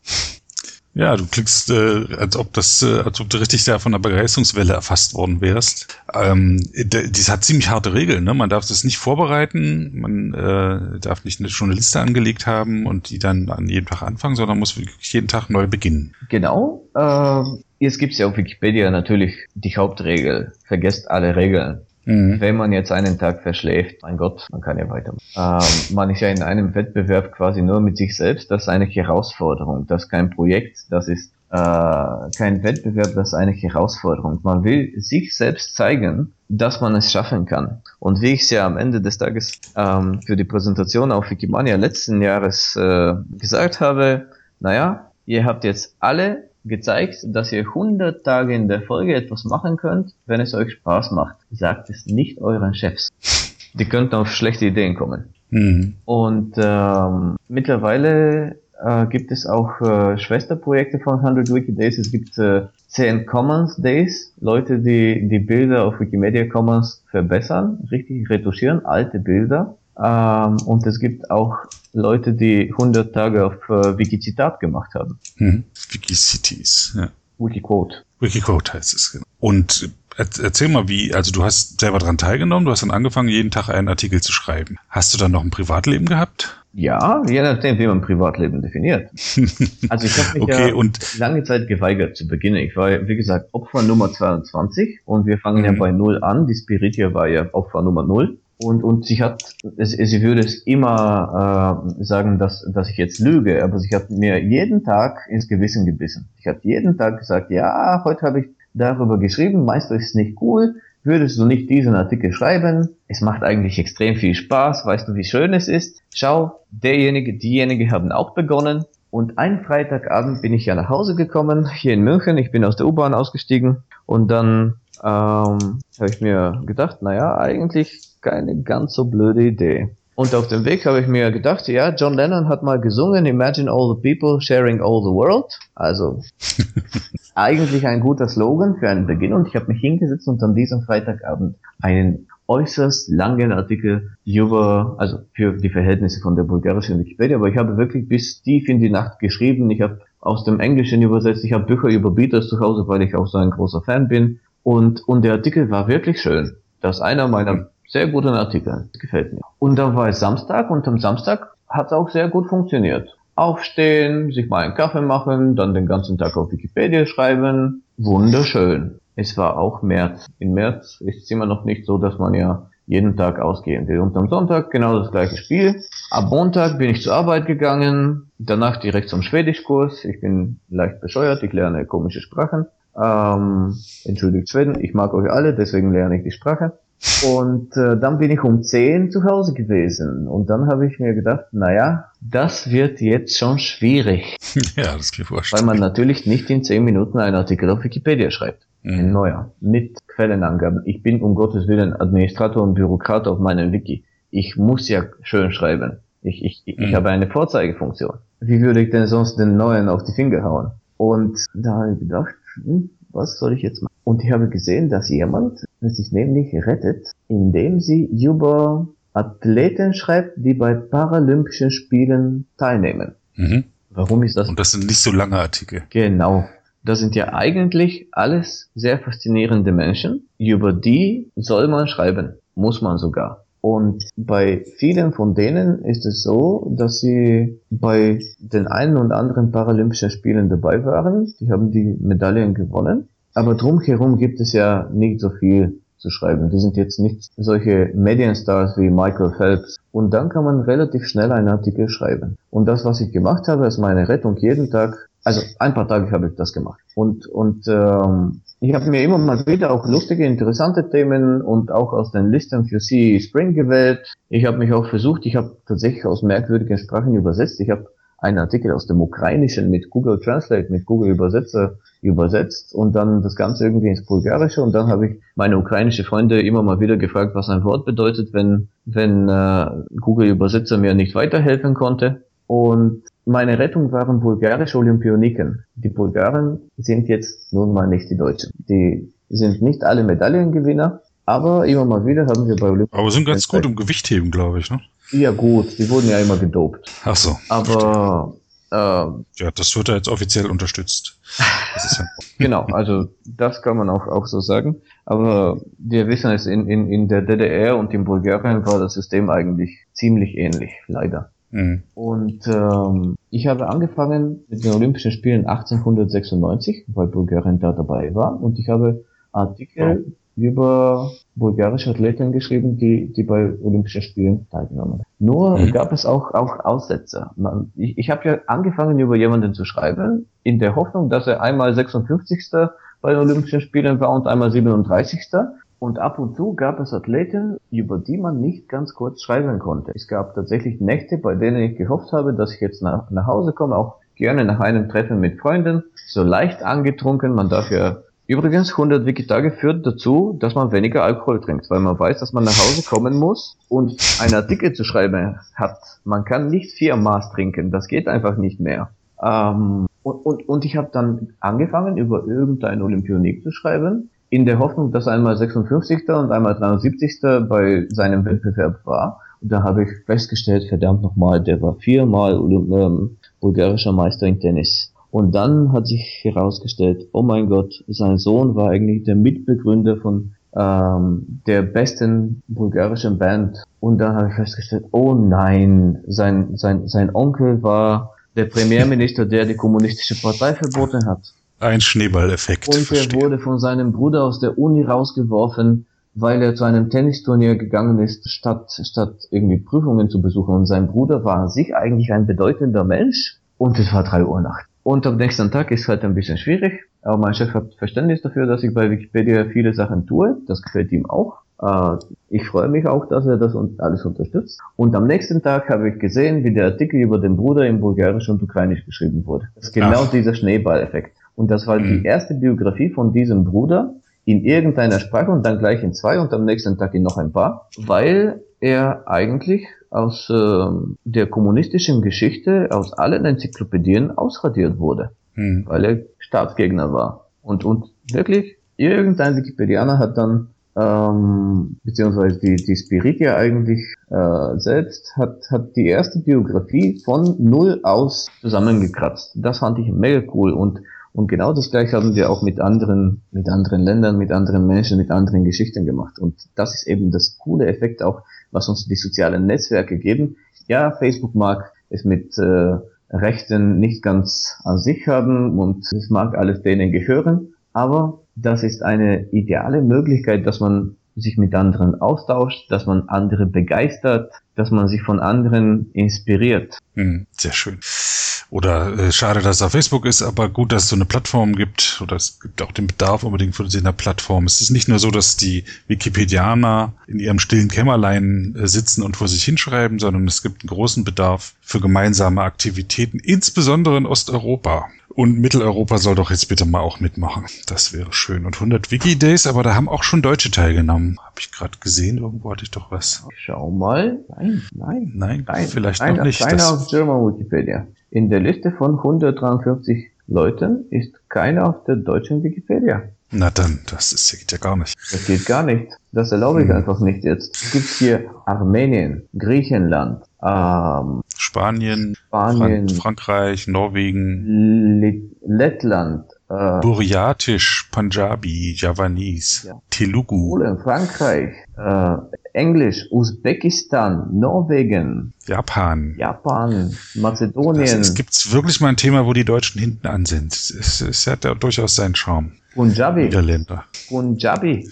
Ja, du klickst, äh, als ob das, äh, als ob du richtig da von der Begeisterungswelle erfasst worden wärst. Ähm, das hat ziemlich harte Regeln, ne? Man darf das nicht vorbereiten, man äh, darf nicht eine Journaliste angelegt haben und die dann an jedem Tag anfangen, sondern muss wirklich jeden Tag neu beginnen. Genau. Äh, jetzt gibt's ja auf Wikipedia natürlich die Hauptregel. Vergesst alle Regeln. Mhm. Wenn man jetzt einen Tag verschläft, mein Gott, man kann ja weitermachen. Ähm, man ist ja in einem Wettbewerb quasi nur mit sich selbst. Das ist eine Herausforderung. Das ist kein Projekt. Das ist äh, kein Wettbewerb. Das ist eine Herausforderung. Man will sich selbst zeigen, dass man es schaffen kann. Und wie ich es ja am Ende des Tages ähm, für die Präsentation auf Wikimania letzten Jahres äh, gesagt habe, naja, ihr habt jetzt alle gezeigt, dass ihr 100 Tage in der Folge etwas machen könnt, wenn es euch Spaß macht. Sagt es nicht euren Chefs. Die könnten auf schlechte Ideen kommen. Mhm. Und ähm, mittlerweile äh, gibt es auch äh, Schwesterprojekte von 100 Wiki Days. Es gibt äh, 10 Commons Days, Leute, die die Bilder auf Wikimedia Commons verbessern, richtig retuschieren, alte Bilder. Ähm, und es gibt auch Leute, die 100 Tage auf äh, Wikizitat gemacht haben. Mhm. Wikicities, ja. Wikiquote. Wikiquote heißt es, genau. Und erzähl mal, wie, also du hast selber daran teilgenommen, du hast dann angefangen, jeden Tag einen Artikel zu schreiben. Hast du dann noch ein Privatleben gehabt? Ja, je nachdem, wie man Privatleben definiert. [LAUGHS] Also ich habe mich okay, ja und lange Zeit geweigert zu beginnen. Ich war, wie gesagt, Opfer Nummer 22 und wir fangen mhm. ja bei Null an. Die Spiritia war ja Opfer Nummer Null. Und, und sie hat, sie würde es immer äh, sagen, dass, dass ich jetzt lüge, aber sie hat mir jeden Tag ins Gewissen gebissen. Ich habe jeden Tag gesagt, ja, heute habe ich darüber geschrieben, meinst du, ist nicht cool, würdest du nicht diesen Artikel schreiben? Es macht eigentlich extrem viel Spaß, weißt du, wie schön es ist? Schau, derjenige, diejenige haben auch begonnen. Und ein Freitagabend bin ich ja nach Hause gekommen, hier in München. Ich bin aus der U-Bahn ausgestiegen und dann ähm, habe ich mir gedacht, naja, eigentlich keine ganz so blöde Idee. Und auf dem Weg habe ich mir gedacht, ja, John Lennon hat mal gesungen, Imagine all the people sharing all the world. Also [LAUGHS] eigentlich ein guter Slogan für einen Beginn. Und ich habe mich hingesetzt und an diesem Freitagabend einen äußerst langen Artikel über, also für die Verhältnisse von der bulgarischen Wikipedia, aber ich habe wirklich bis tief in die Nacht geschrieben. Ich habe aus dem Englischen übersetzt, ich habe Bücher über Beatles zu Hause, weil ich auch so ein großer Fan bin. Und, und der Artikel war wirklich schön. Das ist einer meiner sehr guten Artikel. Gefällt mir. Und dann war es Samstag und am Samstag hat es auch sehr gut funktioniert. Aufstehen, sich mal einen Kaffee machen, dann den ganzen Tag auf Wikipedia schreiben. Wunderschön. Es war auch März. In März ist es immer noch nicht so, dass man ja jeden Tag ausgehen will. Und am Sonntag genau das gleiche Spiel. Am Montag bin ich zur Arbeit gegangen, danach direkt zum Schwedischkurs. Ich bin leicht bescheuert, ich lerne komische Sprachen. Ähm, entschuldigt Schweden, ich mag euch alle, deswegen lerne ich die Sprache. Und äh, dann bin ich um 10 zu Hause gewesen. Und dann habe ich mir gedacht, naja, das wird jetzt schon schwierig. [LAUGHS] ja, das kann ich vorstellen. Weil man natürlich nicht in 10 Minuten einen Artikel auf Wikipedia schreibt. Mhm. Ein neuer. Mit Quellenangaben. Ich bin um Gottes Willen Administrator und Bürokrat auf meinem Wiki. Ich muss ja schön schreiben. Ich, ich, ich, mhm. ich habe eine Vorzeigefunktion. Wie würde ich denn sonst den neuen auf die Finger hauen? Und da habe ich gedacht, hm, was soll ich jetzt machen? Und ich habe gesehen, dass jemand sich nämlich rettet, indem sie über Athleten schreibt, die bei Paralympischen Spielen teilnehmen. Mhm. Warum ist das? Und das sind nicht so lange Artikel. Genau. Das sind ja eigentlich alles sehr faszinierende Menschen. Über die soll man schreiben. Muss man sogar. Und bei vielen von denen ist es so, dass sie bei den einen und anderen Paralympischen Spielen dabei waren. Die haben die Medaillen gewonnen. Aber drumherum gibt es ja nicht so viel zu schreiben. Die sind jetzt nicht solche Medienstars wie Michael Phelps. Und dann kann man relativ schnell einen Artikel schreiben. Und das, was ich gemacht habe, ist meine Rettung jeden Tag. Also ein paar Tage habe ich das gemacht. Und, und ähm, ich habe mir immer mal wieder auch lustige, interessante Themen und auch aus den Listen für CE Spring gewählt. Ich habe mich auch versucht, ich habe tatsächlich aus merkwürdigen Sprachen übersetzt. Ich habe einen Artikel aus dem Ukrainischen mit Google Translate, mit Google Übersetzer übersetzt und dann das Ganze irgendwie ins Bulgarische und dann habe ich meine ukrainische Freunde immer mal wieder gefragt, was ein Wort bedeutet, wenn, wenn äh, Google Übersetzer mir nicht weiterhelfen konnte. Und meine Rettung waren bulgarische Olympioniken. Die Bulgaren sind jetzt nun mal nicht die Deutschen. Die sind nicht alle Medaillengewinner, aber immer mal wieder haben wir bei Olympia. Aber sind ganz gut im Gewichtheben, glaube ich, ne? Ja gut, die wurden ja immer gedopt. Ach so. Aber äh, ja, das wird ja jetzt offiziell unterstützt. Ja [LAUGHS] genau, also das kann man auch, auch so sagen. Aber wir wissen es, in, in, in der DDR und in Bulgarien war das System eigentlich ziemlich ähnlich, leider. Mhm. Und ähm, ich habe angefangen mit den Olympischen Spielen 1896, weil Bulgarien da dabei war. Und ich habe Artikel oh über bulgarische Athleten geschrieben, die, die bei Olympischen Spielen teilgenommen haben. Nur mhm. gab es auch, auch Aussetzer. Man, ich ich habe ja angefangen, über jemanden zu schreiben, in der Hoffnung, dass er einmal 56. bei den Olympischen Spielen war und einmal 37. Und ab und zu gab es Athleten, über die man nicht ganz kurz schreiben konnte. Es gab tatsächlich Nächte, bei denen ich gehofft habe, dass ich jetzt nach, nach Hause komme, auch gerne nach einem Treffen mit Freunden, so leicht angetrunken, man darf ja Übrigens, 100 Wiki-Tage führt dazu, dass man weniger Alkohol trinkt, weil man weiß, dass man nach Hause kommen muss und einen Artikel zu schreiben hat. Man kann nicht vier Maß trinken, das geht einfach nicht mehr. Ähm, und, und, und ich habe dann angefangen, über irgendein Olympionik zu schreiben, in der Hoffnung, dass einmal 56. und einmal 73. bei seinem Wettbewerb war. Und da habe ich festgestellt, verdammt nochmal, der war viermal ähm, bulgarischer Meister in Tennis. Und dann hat sich herausgestellt, oh mein Gott, sein Sohn war eigentlich der Mitbegründer von ähm, der besten bulgarischen Band. Und dann habe ich festgestellt, oh nein, sein, sein, sein Onkel war der Premierminister, der die kommunistische Partei verboten hat. Ein Schneeballeffekt. Und er verstehe. wurde von seinem Bruder aus der Uni rausgeworfen, weil er zu einem Tennisturnier gegangen ist, statt, statt irgendwie Prüfungen zu besuchen. Und sein Bruder war an sich eigentlich ein bedeutender Mensch. Und es war drei Uhr nachts. Und am nächsten Tag ist halt ein bisschen schwierig, aber mein Chef hat Verständnis dafür, dass ich bei Wikipedia viele Sachen tue. Das gefällt ihm auch. Äh, ich freue mich auch, dass er das alles unterstützt. Und am nächsten Tag habe ich gesehen, wie der Artikel über den Bruder in Bulgarisch und Ukrainisch geschrieben wurde. Das ist genau Ach. dieser Schneeballeffekt. Und das war mhm. die erste Biografie von diesem Bruder in irgendeiner Sprache und dann gleich in zwei und am nächsten Tag in noch ein paar, weil er eigentlich aus äh, der kommunistischen Geschichte, aus allen Enzyklopädien ausradiert wurde, hm. weil er Staatsgegner war. Und, und wirklich, irgendein Wikipedianer hat dann, ähm, beziehungsweise die, die Spiritia eigentlich äh, selbst, hat, hat die erste Biografie von null aus zusammengekratzt. Das fand ich mega cool und und genau das gleiche haben wir auch mit anderen, mit anderen Ländern, mit anderen Menschen, mit anderen Geschichten gemacht. Und das ist eben das coole Effekt auch, was uns die sozialen Netzwerke geben. Ja, Facebook mag es mit äh, Rechten nicht ganz an sich haben und es mag alles denen gehören, aber das ist eine ideale Möglichkeit, dass man sich mit anderen austauscht, dass man andere begeistert, dass man sich von anderen inspiriert. Hm, sehr schön. Oder äh, schade, dass es auf Facebook ist, aber gut, dass es so eine Plattform gibt. Oder es gibt auch den Bedarf unbedingt von einer Plattform. Es ist nicht nur so, dass die Wikipedianer in ihrem stillen Kämmerlein äh, sitzen und vor sich hinschreiben, sondern es gibt einen großen Bedarf für gemeinsame Aktivitäten, insbesondere in Osteuropa. Und Mitteleuropa soll doch jetzt bitte mal auch mitmachen. Das wäre schön. Und 100 Wiki-Days, aber da haben auch schon Deutsche teilgenommen. Habe ich gerade gesehen, irgendwo hatte ich doch was. Schau mal. Nein, nein. Nein, nein vielleicht nein, noch nicht. Keiner auf German Wikipedia. In der Liste von 143 Leuten ist keiner auf der deutschen Wikipedia. Na dann, das ist, geht ja gar nicht. Das geht gar nicht. Das erlaube ich hm. einfach nicht jetzt. Es gibt hier Armenien, Griechenland, ähm, Spanien, Spanien Fran Frankreich, Norwegen, L Lettland, äh, Buryatisch, Punjabi, Javanese, ja. Telugu, Polen, Frankreich, äh, Englisch, Usbekistan, Norwegen, Japan. Japan, Mazedonien. Es gibt wirklich mal ein Thema, wo die Deutschen hinten an sind. Es, es hat ja durchaus seinen Charme. Punjabi. Niederländer. Punjabi.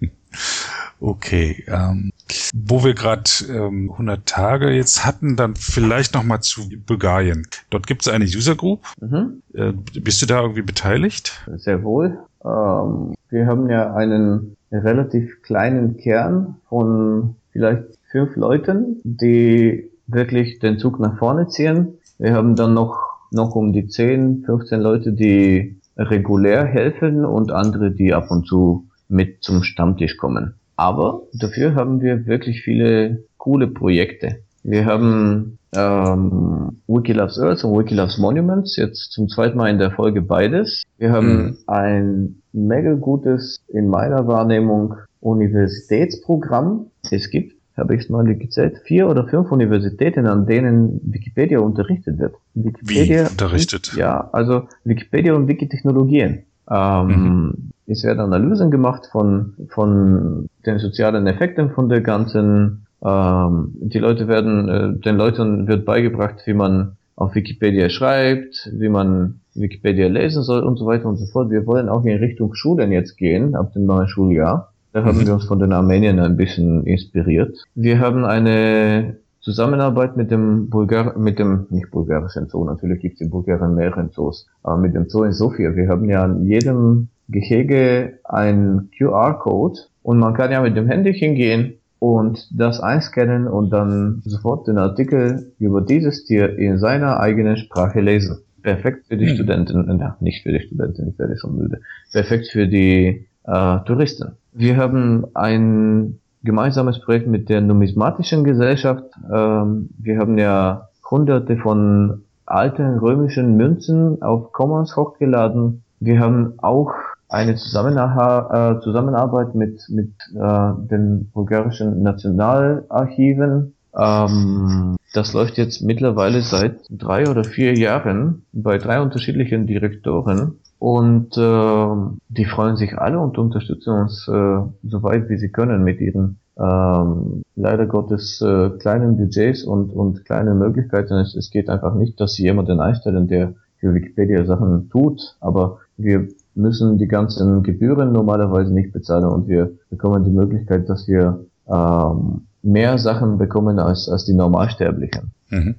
[LAUGHS] okay. Ähm, wo wir gerade ähm, 100 Tage jetzt hatten, dann vielleicht noch mal zu Bulgarien. Dort gibt es eine User Group. Mhm. Äh, bist du da irgendwie beteiligt? Sehr wohl. Ähm, wir haben ja einen relativ kleinen Kern von vielleicht fünf Leuten, die wirklich den Zug nach vorne ziehen. Wir haben dann noch, noch um die 10, 15 Leute, die regulär helfen und andere, die ab und zu mit zum Stammtisch kommen. Aber dafür haben wir wirklich viele coole Projekte. Wir haben ähm, Wiki Loves Earth und Wiki Loves Monuments, jetzt zum zweiten Mal in der Folge beides. Wir haben mhm. ein mega gutes, in meiner Wahrnehmung, Universitätsprogramm. Es gibt, habe ich es neulich gezählt, vier oder fünf Universitäten, an denen Wikipedia unterrichtet wird. Wikipedia Wie unterrichtet? Und, ja, also Wikipedia und Wikitechnologien. Ähm, mhm. Es werden Analysen gemacht von, von den sozialen Effekten von der ganzen ähm, die Leute werden, äh, den Leuten wird beigebracht, wie man auf Wikipedia schreibt, wie man Wikipedia lesen soll und so weiter und so fort. Wir wollen auch in Richtung Schulen jetzt gehen, ab dem neuen Schuljahr. Da haben mhm. wir uns von den Armeniern ein bisschen inspiriert. Wir haben eine Zusammenarbeit mit dem Bulgar, mit dem, nicht bulgarischen Zoo, natürlich gibt es in Bulgarien mehreren Zoos, aber mit dem Zoo in Sofia. Wir haben ja an jedem Gehege ein QR-Code und man kann ja mit dem Handy hingehen und das einscannen und dann sofort den Artikel über dieses Tier in seiner eigenen Sprache lesen. Perfekt für die hm. Studenten, ja, nicht für die Studenten, ich werde schon müde. Perfekt für die äh, Touristen. Wir haben ein gemeinsames Projekt mit der numismatischen Gesellschaft. Ähm, wir haben ja hunderte von alten römischen Münzen auf Commons hochgeladen. Wir haben auch eine Zusammenarbeit, äh, Zusammenarbeit mit, mit äh, den bulgarischen Nationalarchiven. Ähm, das läuft jetzt mittlerweile seit drei oder vier Jahren bei drei unterschiedlichen Direktoren. Und äh, die freuen sich alle und unterstützen uns äh, so weit wie sie können mit ihren ähm, leider Gottes äh, kleinen Budgets und, und kleinen Möglichkeiten. Es, es geht einfach nicht, dass sie jemanden einstellen, der für Wikipedia Sachen tut, aber wir müssen die ganzen Gebühren normalerweise nicht bezahlen und wir bekommen die Möglichkeit, dass wir ähm, mehr Sachen bekommen als, als die Normalsterblichen. Mhm.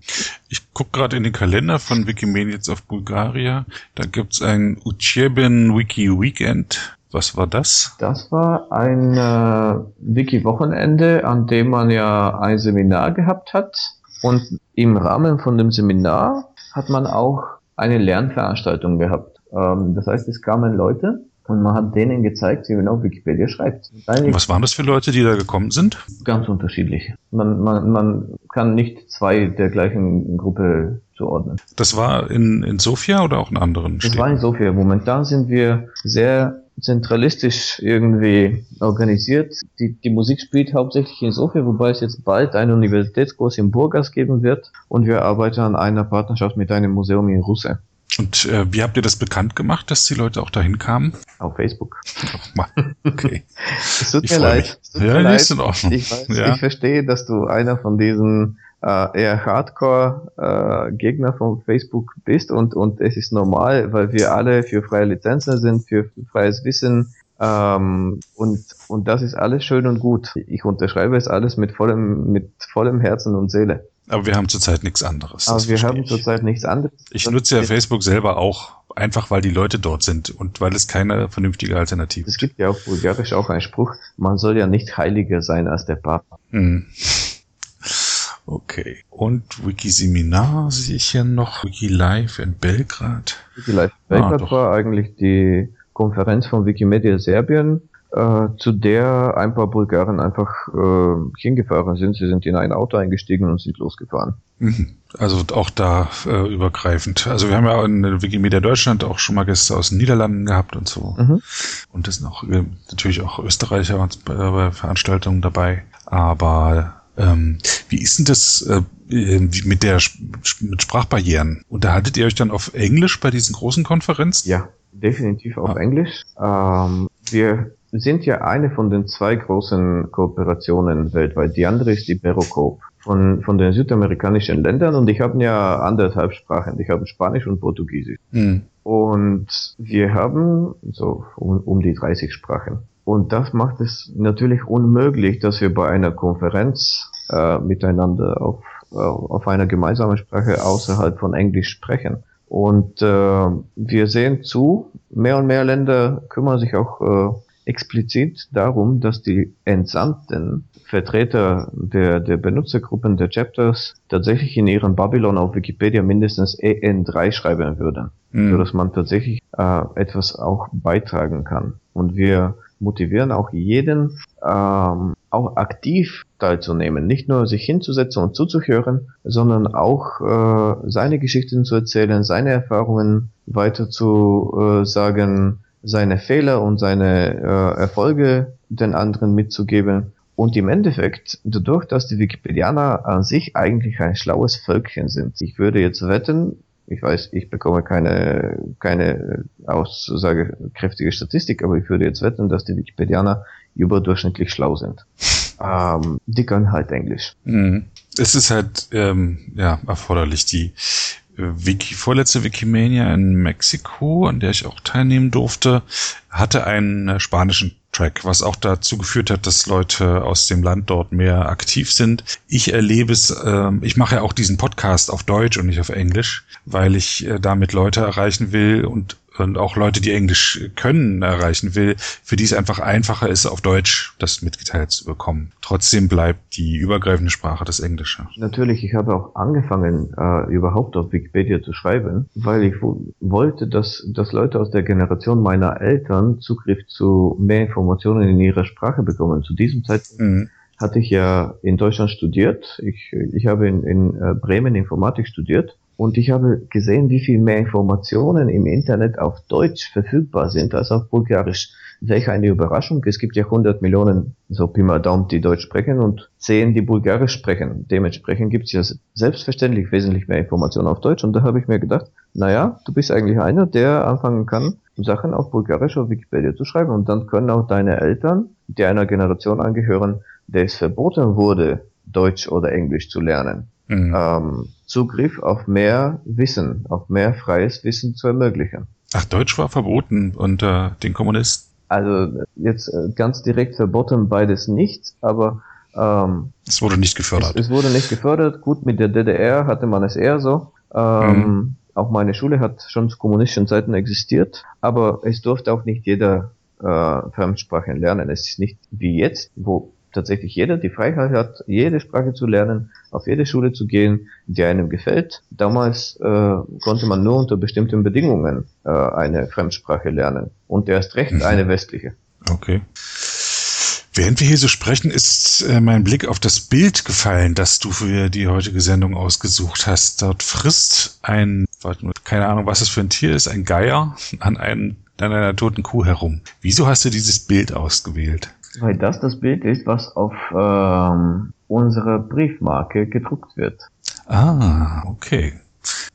Ich gucke gerade in den Kalender von Wikimedia jetzt auf Bulgaria. Da gibt's ein Ucheben Wiki Weekend. Was war das? Das war ein äh, Wiki-Wochenende, an dem man ja ein Seminar gehabt hat. Und im Rahmen von dem Seminar hat man auch eine Lernveranstaltung gehabt. Ähm, das heißt, es kamen Leute und man hat denen gezeigt, wie man auf Wikipedia schreibt. Was waren das für Leute, die da gekommen sind? Ganz unterschiedlich. Man, man, man kann nicht zwei der gleichen Gruppe zuordnen. Das war in, in Sofia oder auch in anderen Städten? Das war in Sofia. Momentan sind wir sehr zentralistisch irgendwie organisiert. Die, die Musik spielt hauptsächlich in Sofia, wobei es jetzt bald einen Universitätskurs in Burgas geben wird und wir arbeiten an einer Partnerschaft mit einem Museum in Russe. Und äh, wie habt ihr das bekannt gemacht, dass die Leute auch dahin kamen? Auf Facebook. Okay. [LAUGHS] es tut ich mir leid. Tut ja, mir leid. ist in Ordnung. Ich, weiß, ja. ich verstehe, dass du einer von diesen äh, eher Hardcore-Gegner äh, von Facebook bist und, und es ist normal, weil wir alle für freie Lizenzen sind, für, für freies Wissen ähm, und, und das ist alles schön und gut. Ich unterschreibe es alles mit vollem, mit vollem Herzen und Seele. Aber wir haben zurzeit nichts anderes. Aber wir haben zurzeit nichts anderes. Ich nutze ja Facebook selber auch, einfach weil die Leute dort sind und weil es keine vernünftige Alternative gibt. Es gibt ja auch bulgarisch auch einen Spruch, man soll ja nicht heiliger sein als der Papa. Hm. Okay. Und Wikiseminar sehe ich hier noch. Wikilive in Belgrad. Wikilive in Belgrad ah, war eigentlich die Konferenz von Wikimedia Serbien äh, zu der ein paar Bulgaren einfach äh, hingefahren sind. Sie sind in ein Auto eingestiegen und sind losgefahren. Mhm. Also auch da äh, übergreifend. Also wir haben ja in Wikimedia Deutschland auch schon mal Gäste aus den Niederlanden gehabt und so. Mhm. Und es sind auch äh, natürlich auch Österreicher bei Veranstaltungen dabei. Aber ähm, wie ist denn das äh, mit der mit Sprachbarrieren? Unterhaltet ihr euch dann auf Englisch bei diesen großen Konferenzen? Ja, definitiv auf ah. Englisch. Ähm, wir sind ja eine von den zwei großen Kooperationen weltweit. Die andere ist die Berocoop von, von den südamerikanischen Ländern und ich habe ja anderthalb Sprachen. Ich habe Spanisch und Portugiesisch. Mhm. Und wir haben so um, um die 30 Sprachen. Und das macht es natürlich unmöglich, dass wir bei einer Konferenz äh, miteinander auf, äh, auf einer gemeinsamen Sprache außerhalb von Englisch sprechen. Und äh, wir sehen zu, mehr und mehr Länder kümmern sich auch äh, explizit darum, dass die entsandten Vertreter der, der Benutzergruppen der Chapters tatsächlich in ihrem Babylon auf Wikipedia mindestens EN3 schreiben würden, mhm. sodass man tatsächlich äh, etwas auch beitragen kann. Und wir motivieren auch jeden, ähm, auch aktiv teilzunehmen, nicht nur sich hinzusetzen und zuzuhören, sondern auch äh, seine Geschichten zu erzählen, seine Erfahrungen weiter zu äh, sagen, seine Fehler und seine äh, Erfolge den anderen mitzugeben. Und im Endeffekt, dadurch, dass die Wikipedianer an sich eigentlich ein schlaues Völkchen sind, ich würde jetzt wetten, ich weiß, ich bekomme keine, keine aussagekräftige Statistik, aber ich würde jetzt wetten, dass die Wikipedianer überdurchschnittlich schlau sind. [LAUGHS] Ähm, die können halt Englisch. Mhm. Es ist halt ähm, ja erforderlich. Die Wiki, vorletzte Wikimania in Mexiko, an der ich auch teilnehmen durfte, hatte einen äh, spanischen Track, was auch dazu geführt hat, dass Leute aus dem Land dort mehr aktiv sind. Ich erlebe es, äh, ich mache ja auch diesen Podcast auf Deutsch und nicht auf Englisch, weil ich äh, damit Leute erreichen will und und auch Leute, die Englisch können, erreichen will, für die es einfach einfacher ist, auf Deutsch das mitgeteilt zu bekommen. Trotzdem bleibt die übergreifende Sprache das Englische. Natürlich, ich habe auch angefangen, äh, überhaupt auf Wikipedia zu schreiben, weil ich wollte, dass, dass Leute aus der Generation meiner Eltern Zugriff zu mehr Informationen in ihrer Sprache bekommen. Zu diesem Zeitpunkt mhm hatte ich ja in Deutschland studiert. Ich, ich habe in, in äh, Bremen Informatik studiert und ich habe gesehen, wie viel mehr Informationen im Internet auf Deutsch verfügbar sind als auf Bulgarisch. Welch eine Überraschung. Es gibt ja 100 Millionen, so Pi mal Daumen, die Deutsch sprechen und 10, die Bulgarisch sprechen. Dementsprechend gibt es ja selbstverständlich wesentlich mehr Informationen auf Deutsch. Und da habe ich mir gedacht, naja, du bist eigentlich einer, der anfangen kann, Sachen auf Bulgarisch auf Wikipedia zu schreiben. Und dann können auch deine Eltern, die einer Generation angehören, der es verboten wurde, Deutsch oder Englisch zu lernen, mhm. ähm, Zugriff auf mehr Wissen, auf mehr freies Wissen zu ermöglichen. Ach, Deutsch war verboten unter den Kommunisten? Also jetzt äh, ganz direkt verboten beides nicht, aber ähm, es wurde nicht gefördert. Es, es, wurde nicht gefördert. Gut, mit der DDR hatte man es eher so. Ähm, mhm. Auch meine Schule hat schon zu kommunistischen Zeiten existiert, aber es durfte auch nicht jeder äh, Fremdsprachen lernen. Es ist nicht wie jetzt, wo tatsächlich jeder die Freiheit hat, jede Sprache zu lernen, auf jede Schule zu gehen, die einem gefällt. Damals äh, konnte man nur unter bestimmten Bedingungen äh, eine Fremdsprache lernen und erst recht mhm. eine westliche. Okay. Während wir hier so sprechen, ist äh, mein Blick auf das Bild gefallen, das du für die heutige Sendung ausgesucht hast. Dort frisst ein, keine Ahnung, was es für ein Tier ist, ein Geier an, einem, an einer toten Kuh herum. Wieso hast du dieses Bild ausgewählt? Weil das das Bild ist, was auf ähm, unserer Briefmarke gedruckt wird. Ah, okay.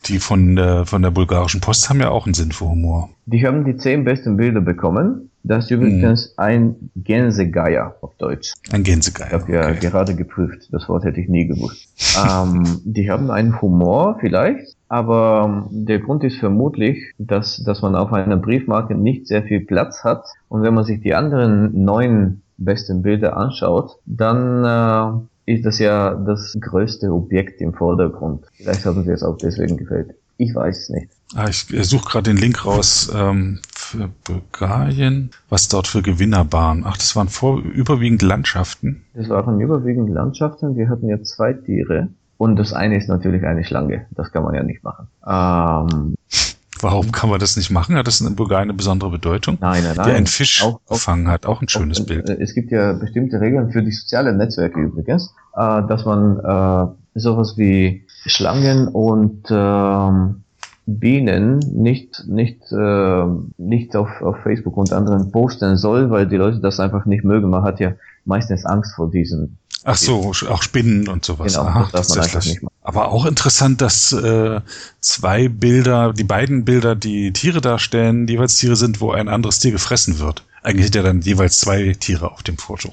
Die von der, von der bulgarischen Post haben ja auch einen Sinn für Humor. Die haben die zehn besten Bilder bekommen. Das ist übrigens hm. ein Gänsegeier auf Deutsch. Ein Gänsegeier. Ich habe ja gerade geprüft. Das Wort hätte ich nie gewusst. ähm, [LAUGHS] die haben einen Humor vielleicht, aber der Grund ist vermutlich, dass, dass man auf einer Briefmarke nicht sehr viel Platz hat. Und wenn man sich die anderen neun besten Bilder anschaut, dann äh, ist das ja das größte Objekt im Vordergrund. Vielleicht haben sie es auch deswegen gefällt. Ich weiß es nicht. Ah, ich suche gerade den Link raus ähm, für Bulgarien, was dort für Gewinner waren. Ach, das waren vor, überwiegend Landschaften. Das waren überwiegend Landschaften. Wir hatten ja zwei Tiere. Und das eine ist natürlich eine Schlange. Das kann man ja nicht machen. Ähm, Warum kann man das nicht machen? Hat das in Bulgarien eine besondere Bedeutung? Nein, nein, nein. Der einen Fisch auch, gefangen hat, auch ein schönes auch, Bild. Äh, es gibt ja bestimmte Regeln für die sozialen Netzwerke übrigens, äh, dass man äh, sowas wie Schlangen und ähm, Bienen nicht nicht äh, nicht auf, auf Facebook und anderen posten soll, weil die Leute das einfach nicht mögen. Man hat ja meistens Angst vor diesen Ach so, auch Spinnen und sowas. Genau, Aha, das darf man einfach nicht machen. Aber auch interessant, dass äh, zwei Bilder, die beiden Bilder, die Tiere darstellen, jeweils Tiere sind, wo ein anderes Tier gefressen wird. Eigentlich sind ja dann jeweils zwei Tiere auf dem Foto.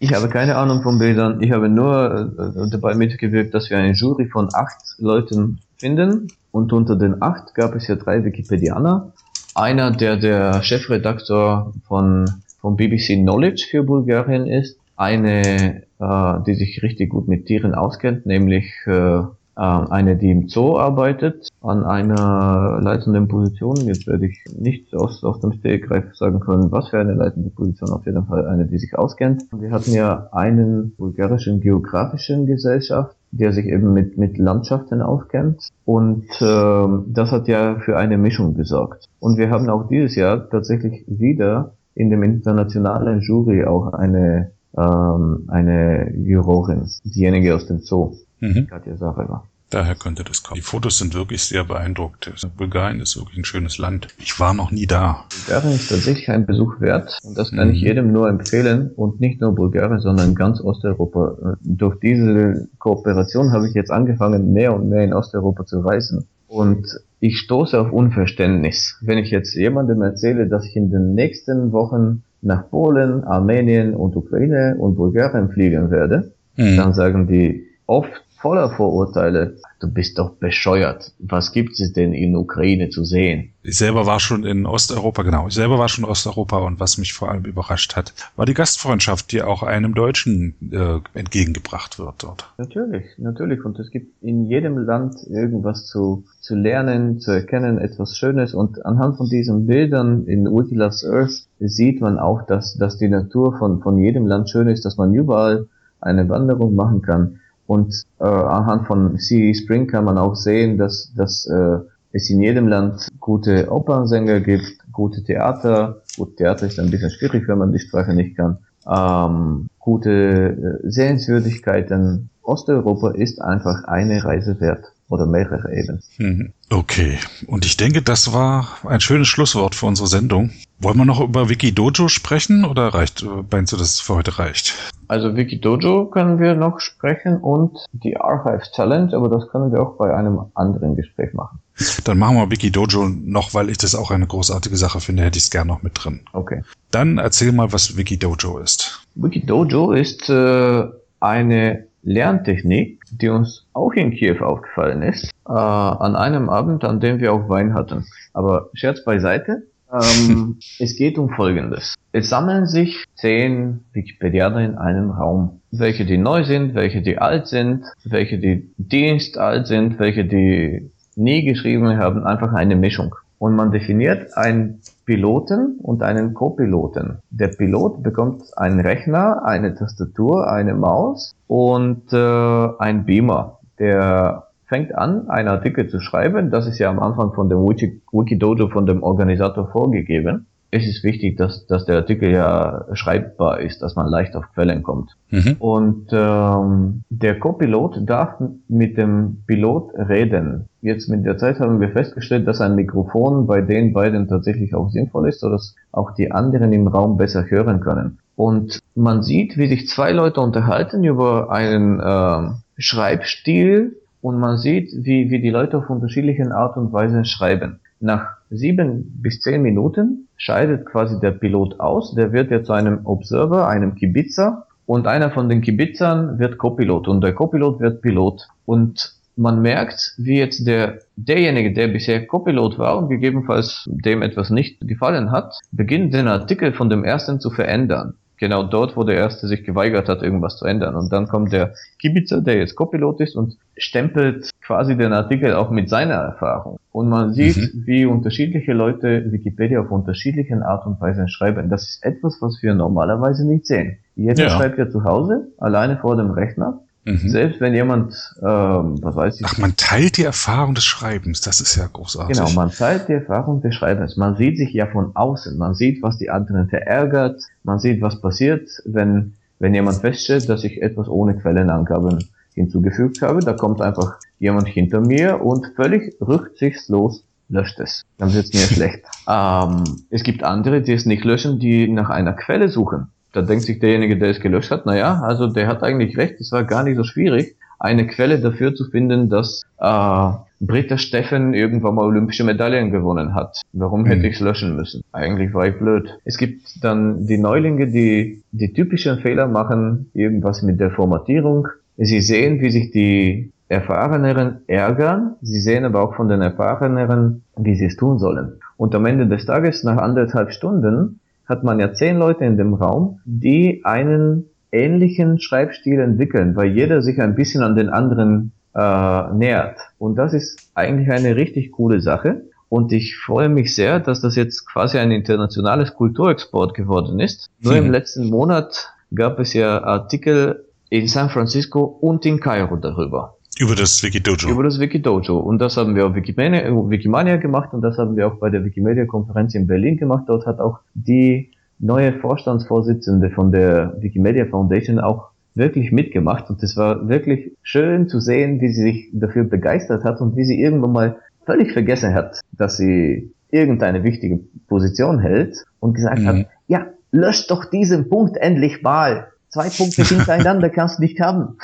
Ich habe keine Ahnung von Bildern. Ich habe nur äh, dabei mitgewirkt, dass wir eine Jury von acht Leuten finden. Und unter den acht gab es ja drei Wikipedianer. Einer, der der Chefredaktor von, von BBC Knowledge für Bulgarien ist. Eine, äh, die sich richtig gut mit Tieren auskennt, nämlich äh, äh, eine, die im Zoo arbeitet, an einer leitenden Position. Jetzt werde ich nicht aus, aus dem Stegreif sagen können, was für eine leitende Position, auf jeden Fall eine, die sich auskennt. Wir hatten ja einen bulgarischen geografischen Gesellschaft, der sich eben mit, mit Landschaften auskennt. Und äh, das hat ja für eine Mischung gesorgt. Und wir haben auch dieses Jahr tatsächlich wieder in dem internationalen Jury auch eine, ähm, eine Jurorin, diejenige aus dem Zoo. Mhm. Katja Sareva. Daher könnte das kommen. Die Fotos sind wirklich sehr beeindruckt. Bulgarien ist wirklich ein schönes Land. Ich war noch nie da. Bulgarien ist tatsächlich ein Besuch wert und das kann mhm. ich jedem nur empfehlen und nicht nur Bulgarien, sondern ganz Osteuropa. Durch diese Kooperation habe ich jetzt angefangen, mehr und mehr in Osteuropa zu reisen. Und ich stoße auf Unverständnis. Wenn ich jetzt jemandem erzähle, dass ich in den nächsten Wochen nach Polen, Armenien und Ukraine und Bulgarien fliegen werde, mhm. dann sagen die oft voller Vorurteile. Du bist doch bescheuert. Was gibt es denn in Ukraine zu sehen? Ich selber war schon in Osteuropa, genau. Ich selber war schon in Osteuropa und was mich vor allem überrascht hat, war die Gastfreundschaft, die auch einem Deutschen äh, entgegengebracht wird dort. Natürlich, natürlich. Und es gibt in jedem Land irgendwas zu, zu lernen, zu erkennen, etwas Schönes. Und anhand von diesen Bildern in Wikiloves Earth sieht man auch, dass, dass die Natur von, von jedem Land schön ist, dass man überall eine Wanderung machen kann. Und äh, anhand von CE Spring kann man auch sehen, dass, dass äh, es in jedem Land gute Opernsänger gibt, gute Theater. Gut, Theater ist ein bisschen schwierig, wenn man die Sprache nicht kann. Ähm, gute äh, Sehenswürdigkeiten. Osteuropa ist einfach eine Reise wert oder mehrere eben. Mhm. Okay, und ich denke, das war ein schönes Schlusswort für unsere Sendung. Wollen wir noch über Wikidojo sprechen oder reicht, äh, meinst du, dass es für heute reicht? Also Wikidojo können wir noch sprechen und die Archives Challenge, aber das können wir auch bei einem anderen Gespräch machen. Dann machen wir Wikidojo noch, weil ich das auch eine großartige Sache finde, hätte ich es gern noch mit drin. Okay. Dann erzähl mal, was Wikidojo ist. Wikidojo ist äh, eine Lerntechnik, die uns auch in Kiew aufgefallen ist, äh, an einem Abend, an dem wir auch Wein hatten. Aber Scherz beiseite, ähm, [LAUGHS] es geht um Folgendes. Es sammeln sich zehn Wikipedianer in einem Raum. Welche die neu sind, welche die alt sind, welche die dienstalt sind, welche die nie geschrieben haben, einfach eine Mischung. Und man definiert einen Piloten und einen Co-Piloten. Der Pilot bekommt einen Rechner, eine Tastatur, eine Maus und äh, ein Beamer. Der fängt an, einen Artikel zu schreiben. Das ist ja am Anfang von dem Wiki, Wikidojo von dem Organisator vorgegeben. Es ist wichtig, dass, dass der Artikel ja schreibbar ist, dass man leicht auf Quellen kommt. Mhm. Und ähm, der Co-Pilot darf mit dem Pilot reden. Jetzt mit der Zeit haben wir festgestellt, dass ein Mikrofon bei den beiden tatsächlich auch sinnvoll ist, sodass auch die anderen im Raum besser hören können. Und man sieht, wie sich zwei Leute unterhalten über einen äh, Schreibstil, und man sieht, wie, wie die Leute auf unterschiedlichen Art und Weise schreiben. Nach sieben bis zehn Minuten scheidet quasi der Pilot aus, der wird ja zu einem Observer, einem Kibitzer und einer von den Kibitzern wird Copilot. Und der Copilot wird Pilot. Und man merkt, wie jetzt der, derjenige, der bisher Copilot war und gegebenenfalls dem etwas nicht gefallen hat, beginnt den Artikel von dem ersten zu verändern genau dort, wo der Erste sich geweigert hat, irgendwas zu ändern. Und dann kommt der Kibitzer, der jetzt Copilot ist und stempelt quasi den Artikel auch mit seiner Erfahrung. Und man sieht, mhm. wie unterschiedliche Leute Wikipedia auf unterschiedlichen Art und Weise schreiben. Das ist etwas, was wir normalerweise nicht sehen. Jeder ja. schreibt ja zu Hause, alleine vor dem Rechner. Mhm. Selbst wenn jemand, ähm, was weiß ich. Ach, man teilt die Erfahrung des Schreibens, das ist ja großartig. Genau, man teilt die Erfahrung des Schreibens. Man sieht sich ja von außen. Man sieht, was die anderen verärgert. Man sieht, was passiert, wenn, wenn jemand feststellt, dass ich etwas ohne Quellenangaben hinzugefügt habe. Da kommt einfach jemand hinter mir und völlig rücksichtslos löscht es. Dann wird es mir [LAUGHS] schlecht. Ähm, es gibt andere, die es nicht löschen, die nach einer Quelle suchen da denkt sich derjenige, der es gelöscht hat, naja, also der hat eigentlich recht, es war gar nicht so schwierig, eine Quelle dafür zu finden, dass äh, Britta Steffen irgendwann mal olympische Medaillen gewonnen hat. Warum mhm. hätte ich es löschen müssen? Eigentlich war ich blöd. Es gibt dann die Neulinge, die die typischen Fehler machen, irgendwas mit der Formatierung. Sie sehen, wie sich die Erfahreneren ärgern. Sie sehen aber auch von den Erfahreneren, wie sie es tun sollen. Und am Ende des Tages, nach anderthalb Stunden, hat man ja zehn Leute in dem Raum, die einen ähnlichen Schreibstil entwickeln, weil jeder sich ein bisschen an den anderen äh, nähert. Und das ist eigentlich eine richtig coole Sache. Und ich freue mich sehr, dass das jetzt quasi ein internationales Kulturexport geworden ist. Nur im hm. letzten Monat gab es ja Artikel in San Francisco und in Kairo darüber. Über das Wikidojo. Über das Wikidojo. Und das haben wir auf Wikimania, Wikimania gemacht und das haben wir auch bei der Wikimedia-Konferenz in Berlin gemacht. Dort hat auch die neue Vorstandsvorsitzende von der Wikimedia Foundation auch wirklich mitgemacht und es war wirklich schön zu sehen, wie sie sich dafür begeistert hat und wie sie irgendwann mal völlig vergessen hat, dass sie irgendeine wichtige Position hält und gesagt mhm. hat, ja, löscht doch diesen Punkt endlich mal. Zwei Punkte [LAUGHS] hintereinander kannst du nicht haben.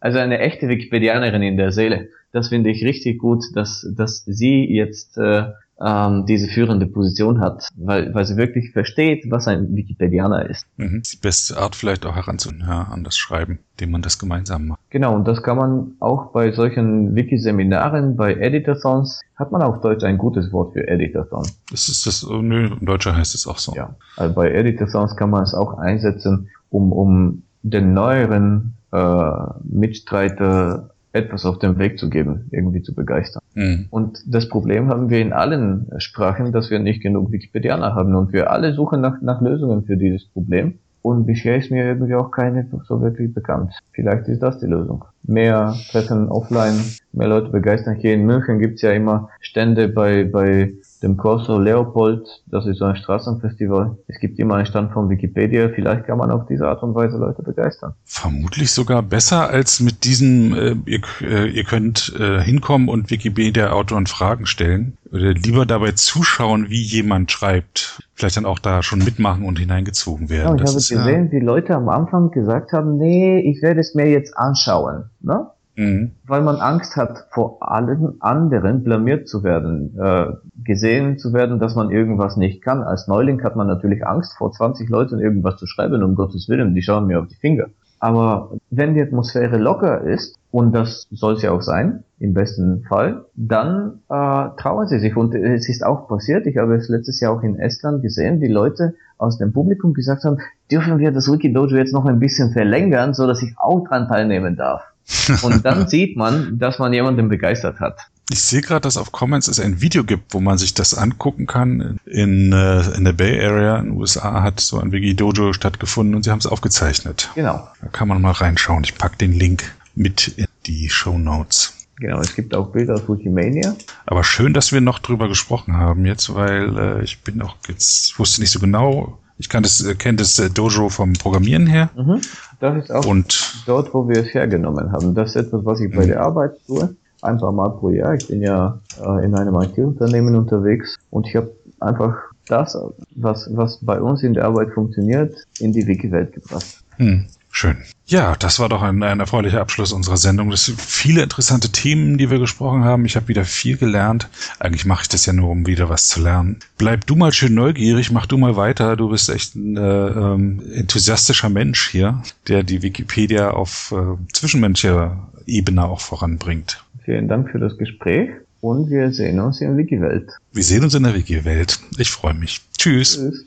Also eine echte Wikipedianerin in der Seele. Das finde ich richtig gut, dass, dass sie jetzt äh, ähm, diese führende Position hat, weil, weil sie wirklich versteht, was ein Wikipedianer ist. Mhm. Die beste Art vielleicht auch heranzunehmen ja, an das Schreiben, dem man das gemeinsam macht. Genau, und das kann man auch bei solchen Wiki-Seminaren, bei Editathons, hat man auf Deutsch ein gutes Wort für Editathon. Das ist das, oh, nö, im Deutschen heißt es auch so. Ja, also bei Editathons kann man es auch einsetzen, um, um den neueren äh, Mitstreiter etwas auf den Weg zu geben, irgendwie zu begeistern. Mhm. Und das Problem haben wir in allen Sprachen, dass wir nicht genug Wikipedianer haben und wir alle suchen nach, nach Lösungen für dieses Problem. Und bisher ist mir irgendwie auch keine so wirklich bekannt. Vielleicht ist das die Lösung. Mehr Treffen offline, mehr Leute begeistern. Hier in München gibt's ja immer Stände bei, bei dem Corso Leopold, das ist so ein Straßenfestival. Es gibt immer einen Stand von Wikipedia. Vielleicht kann man auf diese Art und Weise Leute begeistern. Vermutlich sogar besser als mit diesem, äh, ihr, äh, ihr könnt äh, hinkommen und Wikipedia-Autoren Fragen stellen. Oder lieber dabei zuschauen, wie jemand schreibt. Vielleicht dann auch da schon mitmachen und hineingezogen werden. Ja, ich das habe gesehen, ja die Leute am Anfang gesagt haben, nee, ich werde es mir jetzt anschauen. Ne? Mhm. Weil man Angst hat, vor allen anderen blamiert zu werden, äh, gesehen zu werden, dass man irgendwas nicht kann. Als Neuling hat man natürlich Angst, vor 20 Leuten irgendwas zu schreiben, um Gottes Willen, die schauen mir auf die Finger. Aber wenn die Atmosphäre locker ist, und das soll sie auch sein, im besten Fall, dann äh, trauen sie sich. Und es ist auch passiert, ich habe es letztes Jahr auch in Estland gesehen, die Leute aus dem Publikum gesagt haben, dürfen wir das Wikidojo jetzt noch ein bisschen verlängern, so dass ich auch dran teilnehmen darf. Und dann [LAUGHS] sieht man, dass man jemanden begeistert hat. Ich sehe gerade, dass auf Comments es ein Video gibt, wo man sich das angucken kann. In, äh, in der Bay Area in den USA hat so ein Wikidojo stattgefunden und sie haben es aufgezeichnet. Genau. Da kann man mal reinschauen. Ich pack den Link mit in die Show Notes. Genau, es gibt auch Bilder aus Wikimania. Aber schön, dass wir noch drüber gesprochen haben jetzt, weil äh, ich bin auch jetzt, wusste nicht so genau, ich kann das, äh, kenne das äh, Dojo vom Programmieren her. Mhm. Das ist auch und dort, wo wir es hergenommen haben. Das ist etwas, was ich bei mhm. der Arbeit tue. Ein paar Mal pro Jahr. Ich bin ja äh, in einem IT-Unternehmen unterwegs und ich habe einfach das, was, was bei uns in der Arbeit funktioniert, in die Wiki-Welt gebracht. Mhm. Schön. Ja, das war doch ein, ein erfreulicher Abschluss unserer Sendung. Das sind viele interessante Themen, die wir gesprochen haben. Ich habe wieder viel gelernt. Eigentlich mache ich das ja nur, um wieder was zu lernen. Bleib du mal schön neugierig, mach du mal weiter. Du bist echt ein äh, ähm, enthusiastischer Mensch hier, der die Wikipedia auf äh, zwischenmenschlicher Ebene auch voranbringt. Vielen Dank für das Gespräch und wir sehen uns in der Wiki-Welt. Wir sehen uns in der Wiki-Welt. Ich freue mich. Tschüss. Tschüss.